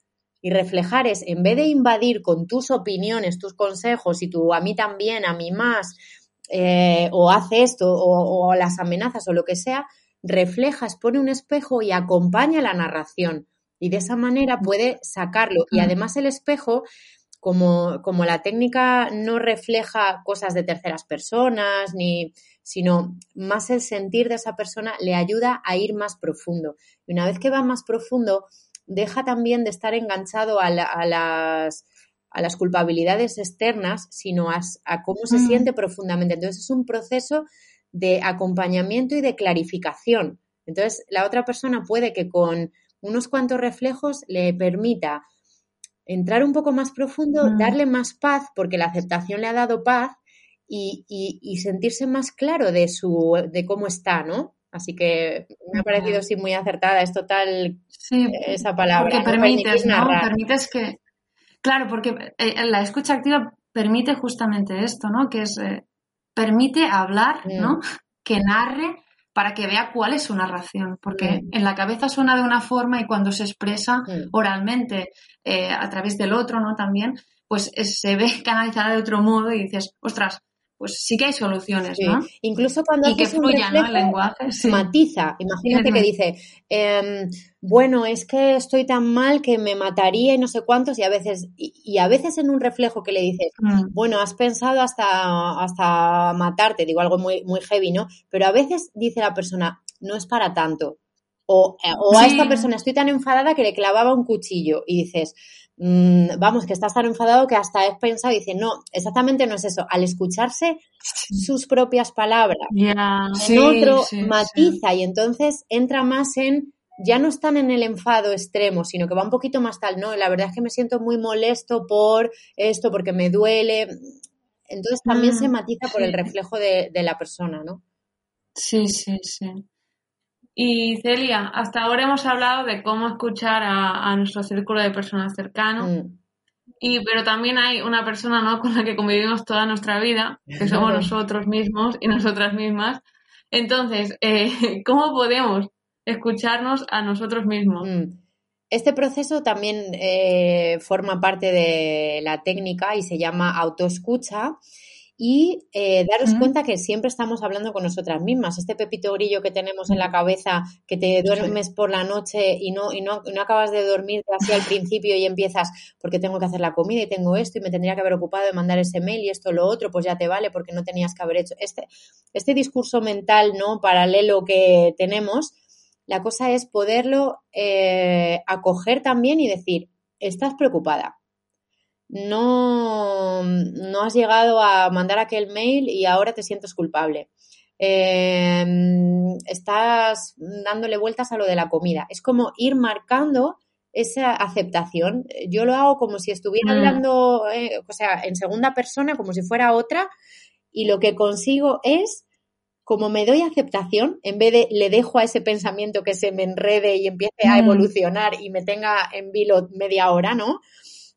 Y reflejar es, en vez de invadir con tus opiniones, tus consejos, y tú a mí también, a mí más, eh, o hace esto, o, o las amenazas, o lo que sea, reflejas, pone un espejo y acompaña la narración. Y de esa manera puede sacarlo. Y además el espejo, como, como la técnica no refleja cosas de terceras personas, ni, sino más el sentir de esa persona, le ayuda a ir más profundo. Y una vez que va más profundo, deja también de estar enganchado a, la- a las, a las culpabilidades externas, sino a, a cómo se Mm. siente profundamente. Entonces es un proceso de acompañamiento y de clarificación. Entonces la otra persona puede que con unos cuantos reflejos le permita entrar un poco más profundo, Mm. darle más paz, porque la aceptación le ha dado paz y, y- y sentirse más claro de su de cómo está, ¿no? Así que me ha parecido sí muy acertada, es total Sí, esa palabra. porque ¿no? permites, que... Claro, porque eh, la escucha activa permite justamente esto, ¿no? Que es... eh, permite hablar, Mm. ¿no? Que narre para que vea cuál es su narración, porque Mm. en la cabeza suena de una forma y cuando se expresa Mm. oralmente eh, a través del otro, ¿no? También, pues eh, se ve canalizada de otro modo y dices, ostras, pues sí que hay soluciones, Sí. ¿no? Incluso cuando Y que haces un fluya, ¿no? El reflejo, lenguaje. Sí. matiza. Imagínate que dice, em, bueno, es que estoy tan mal que me mataría y no sé cuántos, y a veces, y, y a veces en un reflejo que le dices, Mm. bueno, has pensado hasta, hasta matarte, digo algo muy, muy heavy, ¿no? Pero a veces dice la persona, no es para tanto. O, eh, o a esta persona estoy tan enfadada que le clavaba un cuchillo y dices, "Mm, vamos, que estás tan enfadado que hasta has pensado y dice, no, exactamente no es eso. Al escucharse sus propias palabras, en sí, otro sí, sí. matiza y entonces entra más en ya no están en el enfado extremo, sino que va un poquito más tal, no, la verdad es que me siento muy molesto por esto, porque me duele. Entonces también Mm, se matiza por el reflejo de, de la persona, ¿no? Sí, sí, sí. Y Celia, hasta ahora hemos hablado de cómo escuchar a, a nuestro círculo de personas cercano, Mm. y, pero también hay una persona ¿no? con la que convivimos toda nuestra vida, que somos nosotros mismos y nosotras mismas. Entonces, eh, ¿cómo podemos escucharnos a nosotros mismos? Mm. Este proceso también eh, forma parte de la técnica y se llama autoescucha. Y eh, daros cuenta que siempre estamos hablando con nosotras mismas. Este pepito grillo que tenemos en la cabeza, que te duermes por la noche y no, y no, y no acabas de dormirte así al principio y empiezas porque tengo que hacer la comida y tengo esto y me tendría que haber ocupado de mandar ese mail y esto lo otro, pues ya te vale porque no tenías que haber hecho. Este, este discurso mental no paralelo que tenemos, la cosa es poderlo eh, acoger también y decir, estás preocupada. No, no has llegado a mandar aquel mail y ahora te sientes culpable. Eh, estás dándole vueltas a lo de la comida. Es como ir marcando esa aceptación. Yo lo hago como si estuviera Mm. hablando, eh, o sea, en segunda persona, como si fuera otra, y lo que consigo es como me doy aceptación, en vez de le dejo a ese pensamiento que se me enrede y empiece a Mm. evolucionar y me tenga en vilo media hora, ¿no?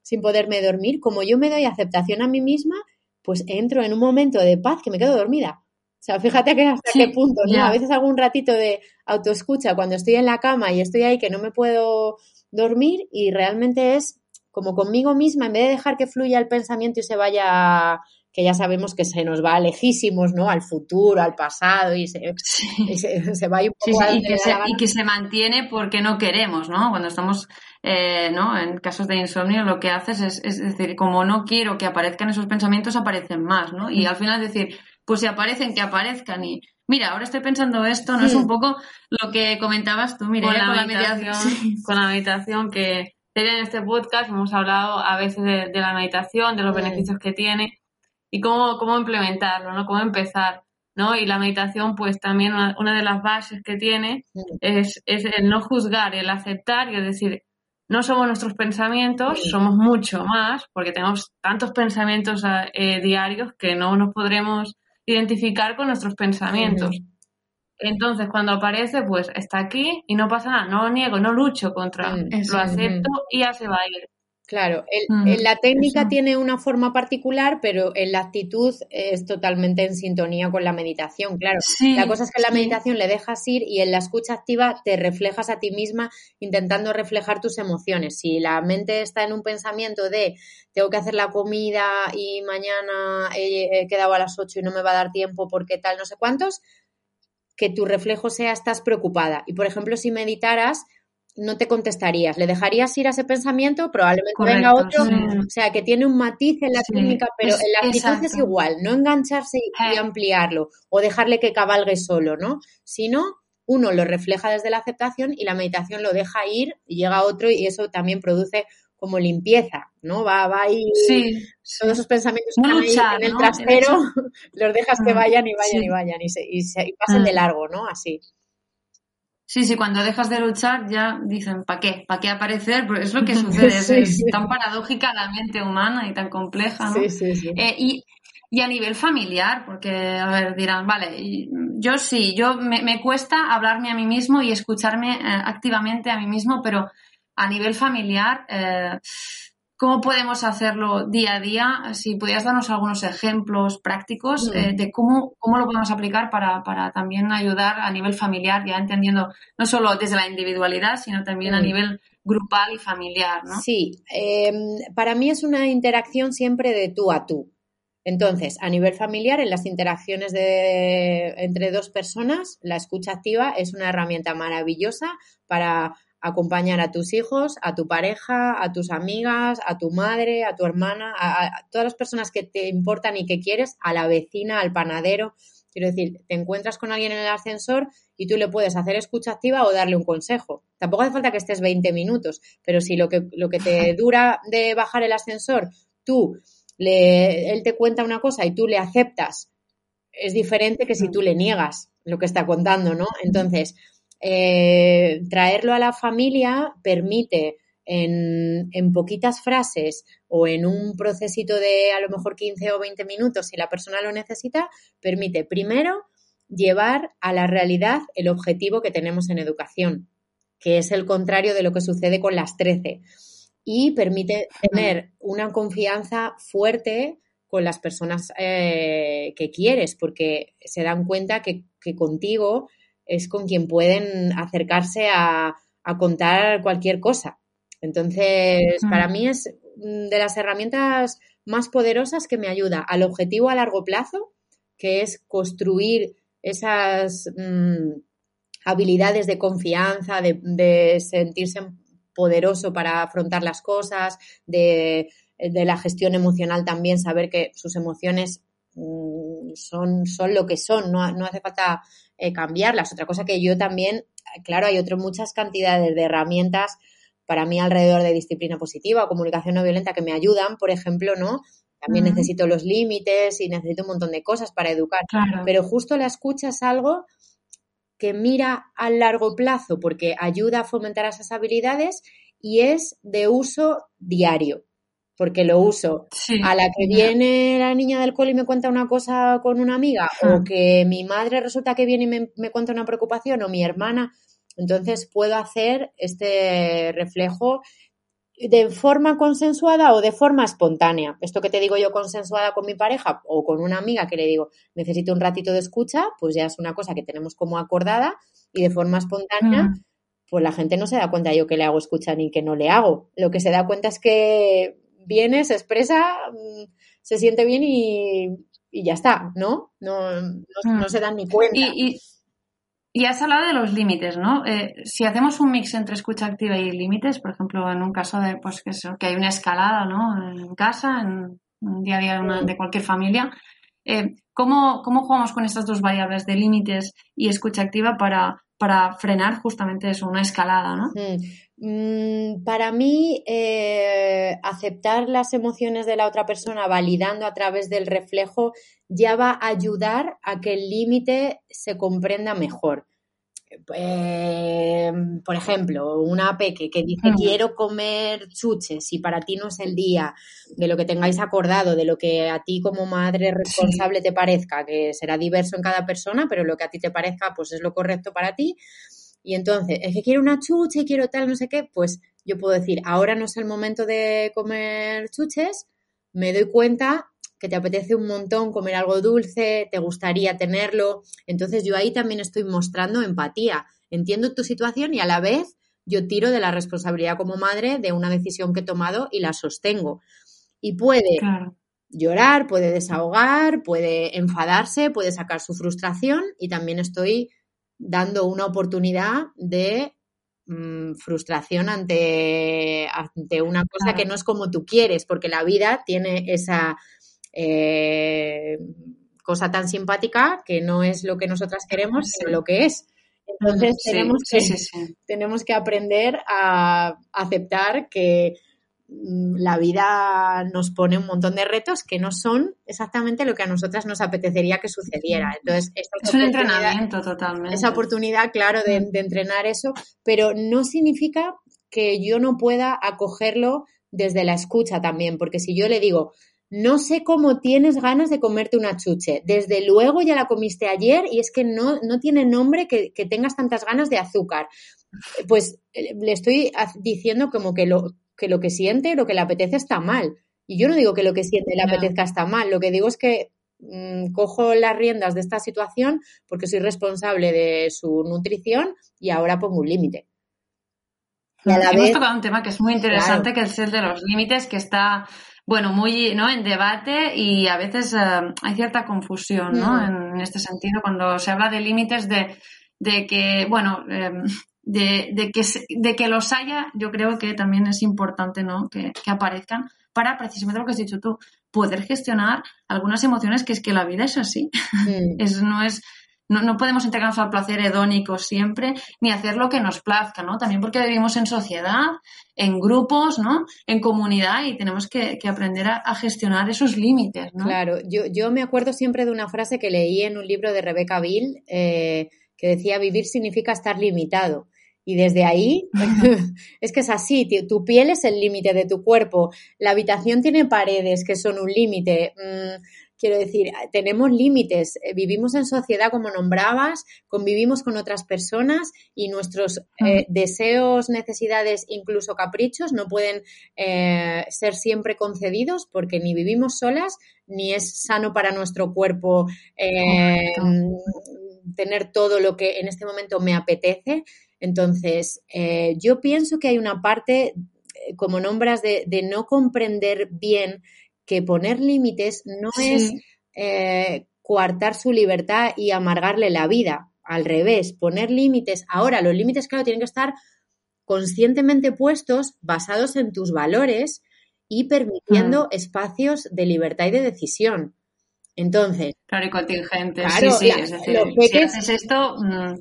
Sin poderme dormir, como yo me doy aceptación a mí misma, pues entro en un momento de paz que me quedo dormida. sea, fíjate que hasta Sí, qué punto, ¿no? A veces hago un ratito de autoescucha cuando estoy en la cama y estoy ahí que no me puedo dormir y realmente es como conmigo misma, en vez de dejar que fluya el pensamiento y se vaya, que ya sabemos que se nos va lejísimos, ¿no? Al futuro, al pasado y se, Sí. y se, se va ahí un Sí, poco sí, a y, que se, y que mantiene porque no queremos, ¿no? Cuando estamos, eh, ¿no? En casos de insomnio, lo que haces es, es decir, como no quiero que aparezcan esos pensamientos, aparecen más, ¿no? Y al final decir, pues si aparecen, que aparezcan y mira, ahora estoy pensando esto, ¿no? Es Hmm. un poco lo que comentabas tú, Mireia, con la, con la meditación, con la meditación que en este podcast hemos hablado a veces de, de la meditación, de los Mm. beneficios que tiene y cómo, cómo implementarlo, ¿no? Cómo empezar, ¿no? Y la meditación, pues también una, una de las bases que tiene es, es el no juzgar, el aceptar y el decir, no somos nuestros pensamientos, somos mucho más, porque tenemos tantos pensamientos eh, diarios que no nos podremos identificar con nuestros pensamientos. Entonces, cuando aparece, pues está aquí y no pasa nada, no lo niego, no lucho contra, eso, lo acepto y ya se va a ir. Claro, el- Mm, en la técnica eso. tiene una forma particular, pero en la actitud es totalmente en sintonía con la meditación, claro. Sí, La cosa es que en la sí. meditación le dejas ir y en la escucha activa te reflejas a ti misma intentando reflejar tus emociones. Si la mente está en un pensamiento de tengo que hacer la comida y mañana he, he quedado a las 8 y no me va a dar tiempo porque tal, no sé cuántos, que tu reflejo sea estás preocupada. Y por ejemplo, si meditaras, no te contestarías, le dejarías ir a ese pensamiento, probablemente venga otro, sí. o sea, que tiene un matiz en la Sí, técnica, pero es- en la actitud es igual, no engancharse y, y Eh. ampliarlo o dejarle que cabalgue solo, ¿no? Sino uno lo refleja desde la aceptación y la meditación lo deja ir y llega otro y eso también produce como limpieza, ¿no? Va, va ahí Sí, sí. todos esos pensamientos que están ahí en el ¿no? trastero, los dejas que Mm, vayan y vayan sí. y vayan y, se, y, se- y pasen Mm. de largo, ¿no? Así. Sí, sí, cuando dejas de luchar ya dicen, ¿para qué? ¿Para qué aparecer? Pues es lo que sucede, es, Sí, es sí. tan paradójica la mente humana y tan compleja, ¿no? Sí, sí, sí. Eh, y, y a nivel familiar, porque, a ver, dirán, vale, yo sí, yo me, me cuesta hablarme a mí mismo y escucharme eh, activamente a mí mismo, pero a nivel familiar, eh, ¿cómo podemos hacerlo día a día? Si pudieras darnos algunos ejemplos prácticos Mm. eh, de cómo, cómo lo podemos aplicar para, para también ayudar a nivel familiar, ya entendiendo no solo desde la individualidad, sino también a Mm. nivel grupal y familiar, ¿no? Sí, eh, para mí es una interacción siempre de tú a tú. Entonces, a nivel familiar, en las interacciones de, entre dos personas, la escucha activa es una herramienta maravillosa para acompañar a tus hijos, a tu pareja, a tus amigas, a tu madre, a tu hermana, a, a todas las personas que te importan y que quieres, a la vecina, al panadero. Quiero decir, te encuentras con alguien en el ascensor y tú le puedes hacer escucha activa o darle un consejo. Tampoco hace falta que estés 20 minutos, pero si lo que, lo que te dura de bajar el ascensor, tú, le, él te cuenta una cosa y tú le aceptas, es diferente que si tú le niegas lo que está contando, ¿no? Entonces, eh, traerlo a la familia permite en, poquitas frases o en un procesito de a lo mejor 15 o 20 minutos, si la persona lo necesita, permite primero llevar a la realidad el objetivo que tenemos en educación, que es el contrario de lo que sucede con las 13. Y permite tener una confianza fuerte con las personas eh, que quieres, porque se dan cuenta que, contigo es con quien pueden acercarse a, a contar cualquier cosa. Entonces, mm. para mí es de las herramientas más poderosas que me ayuda al objetivo a largo plazo, que es construir esas mmm, habilidades de confianza, de, de, sentirse poderoso para afrontar las cosas, de, de, la gestión emocional también, saber que sus emociones mmm, son, son lo que son, no, no hace falta eh, cambiarlas. Otra cosa que yo también, claro, hay otras muchas cantidades de herramientas para mí alrededor de disciplina positiva o comunicación no violenta que me ayudan, por ejemplo, ¿no? También uh -huh. necesito los límites y necesito un montón de cosas para educar. Claro. Pero justo la escucha es algo que mira a largo plazo porque ayuda a fomentar esas habilidades y es de uso diario. Porque lo uso sí. a la que viene la niña del cole y me cuenta una cosa con una amiga, o que mi madre resulta que viene y me, me cuenta una preocupación, o mi hermana. Entonces puedo hacer este reflejo de forma consensuada o de forma espontánea. Esto que te digo yo consensuada con mi pareja o con una amiga que le digo necesito un ratito de escucha, pues ya es una cosa que tenemos como acordada y de forma espontánea, Mm. pues la gente no se da cuenta yo que le hago escucha ni que no le hago. Lo que se da cuenta es que viene, se expresa, mm, se siente bien y, y ya está, ¿no? No, no, Mm. no se dan ni cuenta. Y, y, y has hablado de los límites, ¿no? Eh, si hacemos un mix entre escucha activa y límites, por ejemplo, en un caso de pues que, eso, que hay una escalada, ¿no? En casa, en un día a día de, una- de cualquier familia, eh, ¿cómo, ¿cómo jugamos con estas dos variables de límites y escucha activa para, para frenar justamente eso, una escalada, ¿no? Mm, mm, para mí, eh, aceptar las emociones de la otra persona validando a través del reflejo ya va a ayudar a que el límite se comprenda mejor. Eh, por ejemplo, una peque que dice quiero comer chuches y para ti no es el día de lo que tengáis acordado, de lo que a ti como madre responsable te parezca, que será diverso en cada persona, pero lo que a ti te parezca pues es lo correcto para ti. Y entonces, es que quiero una chuche y quiero tal, no sé qué, pues yo puedo decir, ahora no es el momento de comer chuches, me doy cuenta que te apetece un montón comer algo dulce, te gustaría tenerlo. Entonces yo ahí también estoy mostrando empatía. Entiendo tu situación y a la vez yo tiro de la responsabilidad como madre de una decisión que he tomado y la sostengo. Y puede Claro. llorar, puede desahogar, puede enfadarse, puede sacar su frustración y también estoy dando una oportunidad de mm, frustración ante, ante una cosa Claro. que no es como tú quieres, porque la vida tiene esa eh, cosa tan simpática que no es lo que nosotras queremos, sino lo que es. Entonces tenemos, sí, que, sí, sí. tenemos que aprender a aceptar que mm, la vida nos pone un montón de retos que no son exactamente lo que a nosotras nos apetecería que sucediera. Entonces, esta Es un entrenamiento totalmente. esa oportunidad, claro, de, de entrenar eso, pero no significa que yo no pueda acogerlo desde la escucha también, porque si yo le digo, no sé cómo tienes ganas de comerte una chuche, desde luego ya la comiste ayer y es que no, no tiene nombre que, que tengas tantas ganas de azúcar, pues eh, le estoy diciendo como que lo, que lo que siente, lo que le apetece está mal. Y yo no digo que lo que siente le apetezca está mal, lo que digo es que mm, cojo las riendas de esta situación porque soy responsable de su nutrición y ahora pongo un límite. Hemos vez, tocado un tema que es muy interesante, que es el de los límites, que está, bueno, muy ¿no? en debate y a veces eh, hay cierta confusión ¿no? Mm. en, en este sentido cuando se habla de límites de, de que, bueno, eh, de, de que de que los haya, yo creo que también es importante ¿no? que, que aparezcan para precisamente lo que has dicho tú, poder gestionar algunas emociones que es que la vida es así. Es, no es, no, no podemos entregarnos al placer hedónico siempre, ni hacer lo que nos plazca, ¿no? También porque vivimos en sociedad, en grupos, ¿no? En comunidad y tenemos que, que aprender a, a gestionar esos límites, ¿no? Claro, yo, yo me acuerdo siempre de una frase que leí en un libro de Rebecca Bill eh, que decía vivir significa estar limitado. Y desde ahí, es que es así, tu piel es el límite de tu cuerpo, la habitación tiene paredes que son un límite. Quiero decir, tenemos límites, eh, vivimos en sociedad como nombrabas, convivimos con otras personas y nuestros eh, deseos, necesidades, incluso caprichos no pueden eh, ser siempre concedidos porque ni vivimos solas ni es sano para nuestro cuerpo eh, tener todo lo que en este momento me apetece. Entonces, eh, yo pienso que hay una parte, eh, como nombras, de, de no comprender bien que poner límites no Sí. es eh, coartar su libertad y amargarle la vida. Al revés, poner límites. Ahora, los límites, claro, tienen que estar conscientemente puestos, basados en tus valores y permitiendo espacios de libertad y de decisión. Entonces, Claro, y contingentes. Claro, sí, sí. la- es decir, si haces esto, mm,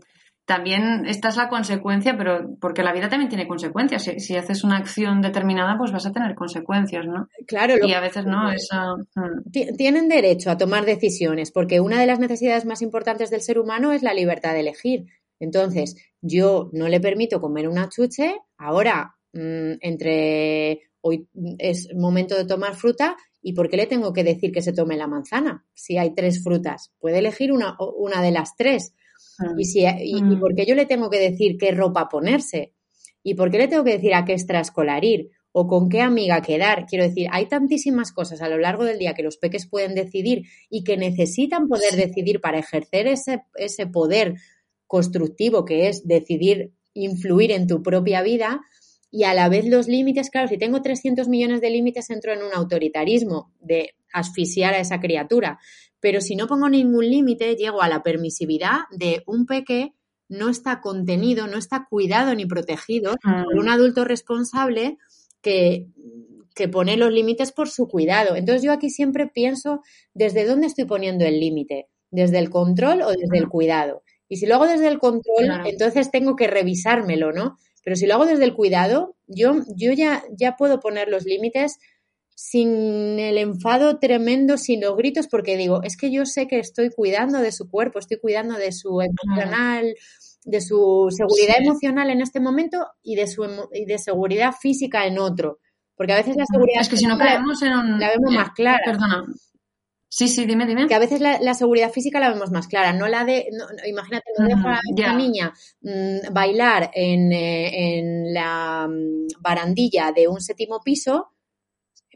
también esta es la consecuencia, pero porque la vida también tiene consecuencias. Si, si haces una acción determinada, pues vas a tener consecuencias, ¿no? claro, lo- Y a veces no, esa. mm, ti- tienen derecho a tomar decisiones, porque una de las necesidades más importantes del ser humano es la libertad de elegir. Entonces, yo no le permito comer una chuche, ahora mm, entre hoy es momento de tomar fruta, ¿y por qué le tengo que decir que se tome la manzana? Si hay tres frutas, puede elegir una, una de las tres. Mm. ¿Y, si, y, y Mm. por qué yo le tengo que decir qué ropa ponerse? ¿Y por qué le tengo que decir a qué extraescolar ir? o con qué amiga quedar. Quiero decir, hay tantísimas cosas a lo largo del día que los peques pueden decidir y que necesitan poder decidir para ejercer ese, ese poder constructivo que es decidir influir en tu propia vida y a la vez los límites, claro, si tengo 300 millones de límites entro en un autoritarismo de asfixiar a esa criatura, pero si no pongo ningún límite llego a la permisividad de un peque no está contenido, no está cuidado ni protegido por un adulto responsable que, que pone los límites por su cuidado. Entonces yo aquí siempre pienso desde dónde estoy poniendo el límite, desde el control o desde el cuidado. Y si lo hago desde el control, entonces tengo que revisármelo, ¿no? Pero si lo hago desde el cuidado, yo, yo ya, ya puedo poner los límites sin el enfado tremendo, sin los gritos, porque digo, es que yo sé que estoy cuidando de su cuerpo, estoy cuidando de su emocional, de su seguridad emocional en este momento y de su y de seguridad física en otro. Porque a veces la seguridad es que si no caemos en un... la vemos más clara. Perdona. Sí, sí, dime, dime. Que a veces la, seguridad física la vemos más clara, no la de, imagínate, no dejo a esta niña mm, bailar en, eh, en la mm, barandilla de un séptimo piso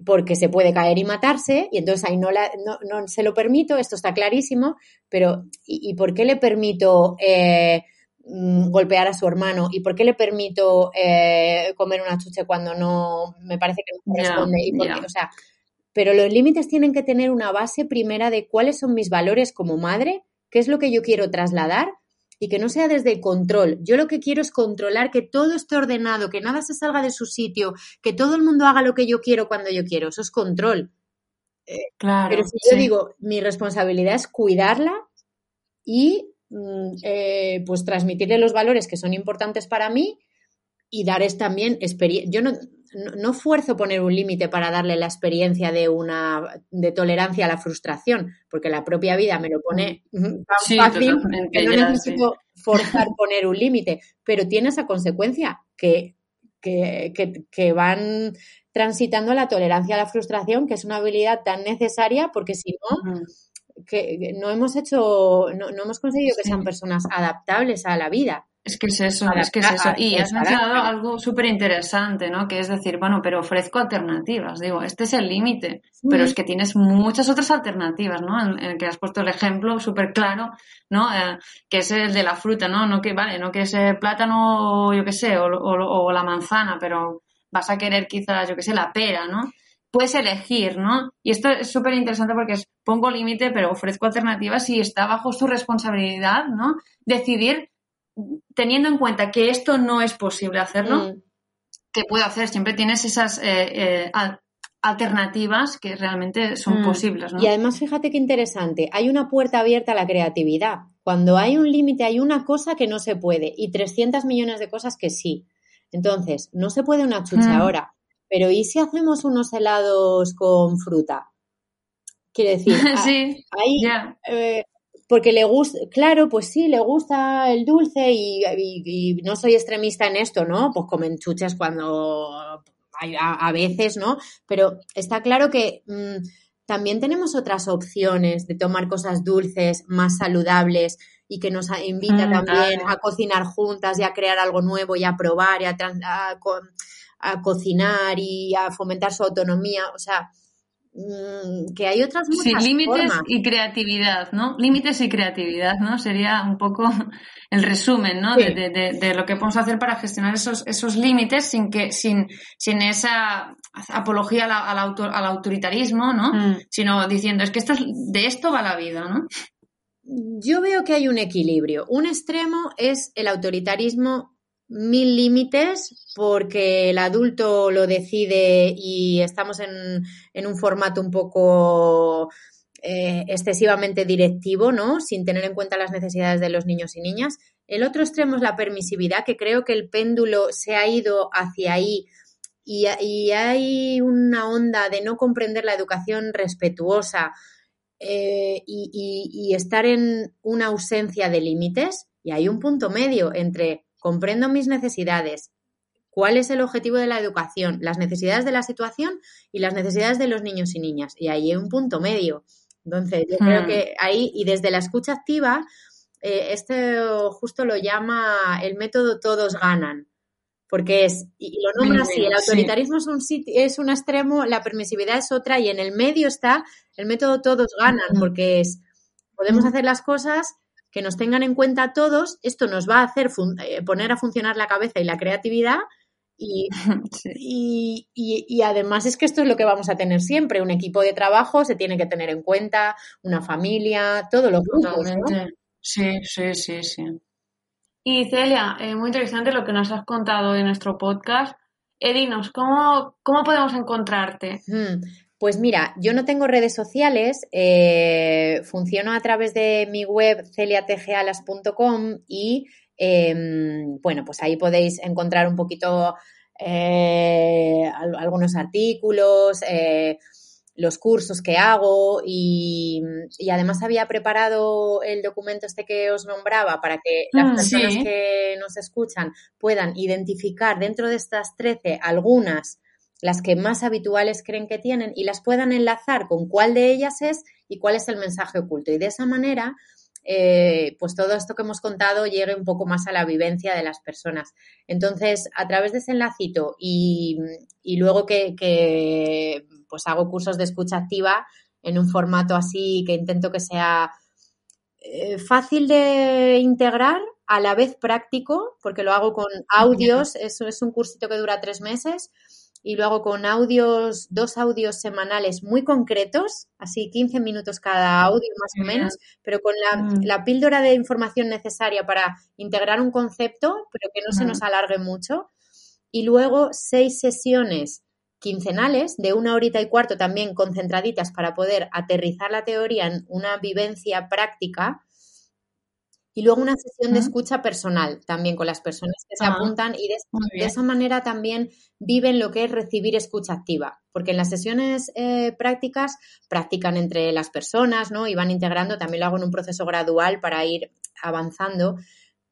porque se puede caer y matarse, y entonces ahí no, la, no, no se lo permito, esto está clarísimo, pero ¿y, por qué le permito eh, mm, golpear a su hermano? ¿Y por qué le permito eh, comer una chuche cuando no me parece que no corresponde? ¿Y O sea, pero los límites tienen que tener una base primera de cuáles son mis valores como madre, qué es lo que yo quiero trasladar y que no sea desde el control. Yo lo que quiero es controlar que todo esté ordenado, que nada se salga de su sitio, que todo el mundo haga lo que yo quiero cuando yo quiero. Eso es control. Eh, claro, pero si yo digo, mi responsabilidad es cuidarla y mm, eh, pues transmitirle los valores que son importantes para mí y darles también experiencia. Yo no, no, fuerzo poner un límite para darle la experiencia de una de tolerancia a la frustración, porque la propia vida me lo pone tan fácil que no necesito forzar poner un límite, pero tiene esa consecuencia que, que, que, van transitando la tolerancia a la frustración, que es una habilidad tan necesaria, porque si no, que no hemos hecho, no, no hemos conseguido que sean personas adaptables a la vida. Es que es eso, es que es eso. Y has mencionado algo súper interesante, ¿no? Que es decir, bueno, pero ofrezco alternativas. Digo, este es el límite, pero es que tienes muchas otras alternativas, ¿no? En, el que has puesto el ejemplo súper claro, ¿no? Eh, que es el de la fruta, ¿no? No que, vale, no que es el plátano, yo qué sé, o, o la manzana, pero vas a querer quizás, yo qué sé, la pera, ¿no? puedes elegir, ¿no? Y esto es súper interesante porque es, pongo límite, pero ofrezco alternativas y está bajo su responsabilidad, ¿no? Decidir teniendo en cuenta que esto no es posible hacerlo, mm. ¿qué puedo hacer? Siempre tienes esas eh, eh, alternativas que realmente son mm. posibles. ¿no? Y además, fíjate qué interesante, hay una puerta abierta a la creatividad. Cuando hay un límite, hay una cosa que no se puede y 300 millones de cosas que sí. Entonces, no se puede una chucha mm. ahora, pero ¿y si hacemos unos helados con fruta? Quiere decir, sí, ahí eh, porque le gusta, claro, pues sí, le gusta el dulce y, no soy extremista en esto, ¿no? Pues comen chuches cuando hay, a, veces, ¿no? Pero está claro que mm, también tenemos otras opciones de tomar cosas dulces, más saludables y que nos invita mm, también a cocinar juntas y a crear algo nuevo y a probar y a, a cocinar y a fomentar su autonomía. O sea, que hay otras muchas sí, límites y creatividad, ¿no? Límites y creatividad, ¿no? Sería un poco el resumen, ¿no? De, de, de, lo que podemos hacer para gestionar esos, esos límites sin que, sin, sin esa apología al, al, autor, al autoritarismo, ¿no? Mm. Sino diciendo, es que esto es, de esto va la vida, ¿no? Yo veo que hay un equilibrio. Un extremo es el autoritarismo mil límites porque el adulto lo decide y estamos en, en un formato un poco eh, excesivamente directivo, ¿no? Sin tener en cuenta las necesidades de los niños y niñas. El otro extremo es la permisividad, que creo que el péndulo se ha ido hacia ahí y, y hay una onda de no comprender la educación respetuosa eh, y, y estar en una ausencia de límites. Y hay un punto medio entre comprendo mis necesidades, cuál es el objetivo de la educación, las necesidades de la situación y las necesidades de los niños y niñas. Y ahí hay un punto medio. Entonces, yo creo hmm. que ahí, y desde la escucha activa, eh, este justo lo llama el método todos ganan. porque es, y y lo nombra así, el sí. autoritarismo es, un es un extremo, la permisividad es otra y en el medio está el método todos ganan, porque es, podemos hacer las cosas que nos tengan en cuenta a todos, esto nos va a hacer eh, poner a funcionar la cabeza y la creatividad y, Sí. y, y- y además es que esto es lo que vamos a tener siempre, un equipo de trabajo se tiene que tener en cuenta, una familia, todos los grupos, ¿no? Totalmente. Sí, sí, sí, sí. Y Celia, eh, muy interesante lo que nos has contado en nuestro podcast. Eh, dinos, ¿cómo, ¿cómo podemos encontrarte? Mm, Pues mira, yo no tengo redes sociales, eh, funciono a través de mi web celiatgalas.com y em, bueno, pues ahí podéis encontrar un poquito eh, al- algunos artículos, eh, los cursos que hago y, y además había preparado el documento este que os nombraba para que las Mm, personas sí. que nos escuchan puedan identificar dentro de estas 13 algunas las que más habituales creen que tienen y las puedan enlazar con cuál de ellas es y cuál es el mensaje oculto. Y de esa manera, eh, pues todo esto que hemos contado llegue un poco más a la vivencia de las personas. Entonces, a través de ese enlacito y, y luego que, que, pues hago cursos de escucha activa en un formato así que intento que sea eh, fácil de integrar, a la vez práctico, porque lo hago con audios, eso es un cursito que dura tres meses y lo hago con audios, dos audios semanales muy concretos, así 15 minutos cada audio más o menos, pero con la, Mm. la píldora de información necesaria para integrar un concepto, pero que no se Mm. nos alargue mucho. Y luego seis sesiones quincenales de una horita y cuarto también concentraditas para poder aterrizar la teoría en una vivencia práctica. Y luego una sesión de escucha personal también con las personas que se apuntan y de, de esa manera también viven lo que es recibir escucha activa, porque en las sesiones eh, prácticas practican entre las personas, ¿no? Y van integrando, también lo hago en un proceso gradual para ir avanzando,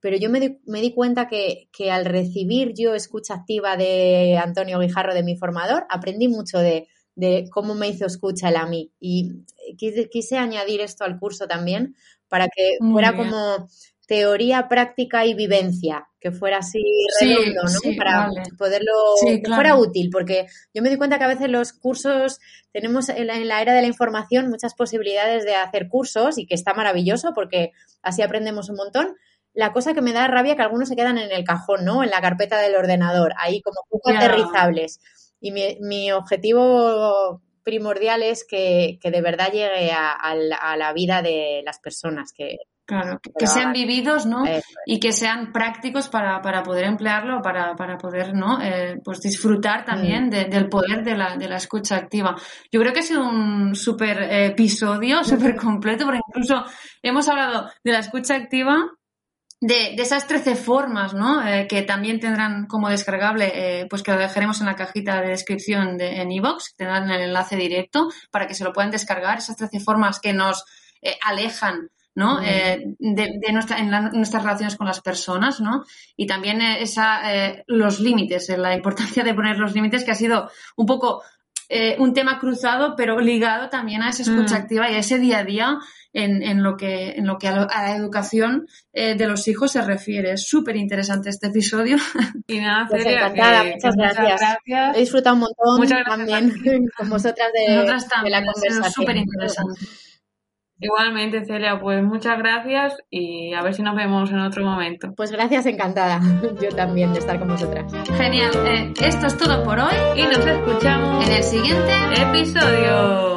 pero yo me di, me di cuenta que, que al recibir yo escucha activa de Antonio Guijarro, de mi formador, aprendí mucho de, de cómo me hizo escucha él a mí. Y quise, quise añadir esto al curso también para que Muy fuera bien. como teoría, práctica y vivencia, que fuera así Sí, redondo, ¿no? sí, Para vale. poderlo, Sí, que fuera útil, porque yo me di cuenta que a veces los cursos, tenemos en la, en la era de la información muchas posibilidades de hacer cursos y que está maravilloso porque así aprendemos un montón. La cosa que me da rabia que algunos se quedan en el cajón, ¿no? En la carpeta del ordenador, ahí como poco aterrizables. Y mi, mi objetivo primordial es que, que de verdad llegue a, a la, a la vida de las personas que, Claro, que, sean vividos, ¿no? Eso Y que sean prácticos para, para poder emplearlo, para, para poder, ¿no? Eh, pues disfrutar también de- del poder de la, de la escucha activa. Yo creo que ha sido un súper episodio, súper completo, porque incluso hemos hablado de la escucha activa, de, de esas 13 formas, ¿no? Eh, que también tendrán como descargable, eh, pues que lo dejaremos en la cajita de descripción de, en iVoox, tendrán el enlace directo para que se lo puedan descargar, esas 13 formas que nos eh, alejan ¿no? Eh, de, de nuestra, en la- nuestras relaciones con las personas, ¿no? Y también eh, esa, eh, los límites, la importancia de poner los límites, que ha sido un poco eh, un tema cruzado, pero ligado también a esa escucha Mm. activa y a ese día a día en, en lo que, en lo que a, lo- a la educación eh, de los hijos se refiere. Es súper interesante este episodio. Y nada, Pues Celia, encantada, que- muchas gracias. gracias. He disfrutado un montón Muchas gracias también con vosotras de, Nosotras de también, la conversación. súper interesante. Igualmente, Celia, pues muchas gracias y a ver si nos vemos en otro momento. Pues gracias, encantada. Yo también de estar con vosotras. Genial. Eh, esto es todo por hoy. Y nos escuchamos En el siguiente episodio.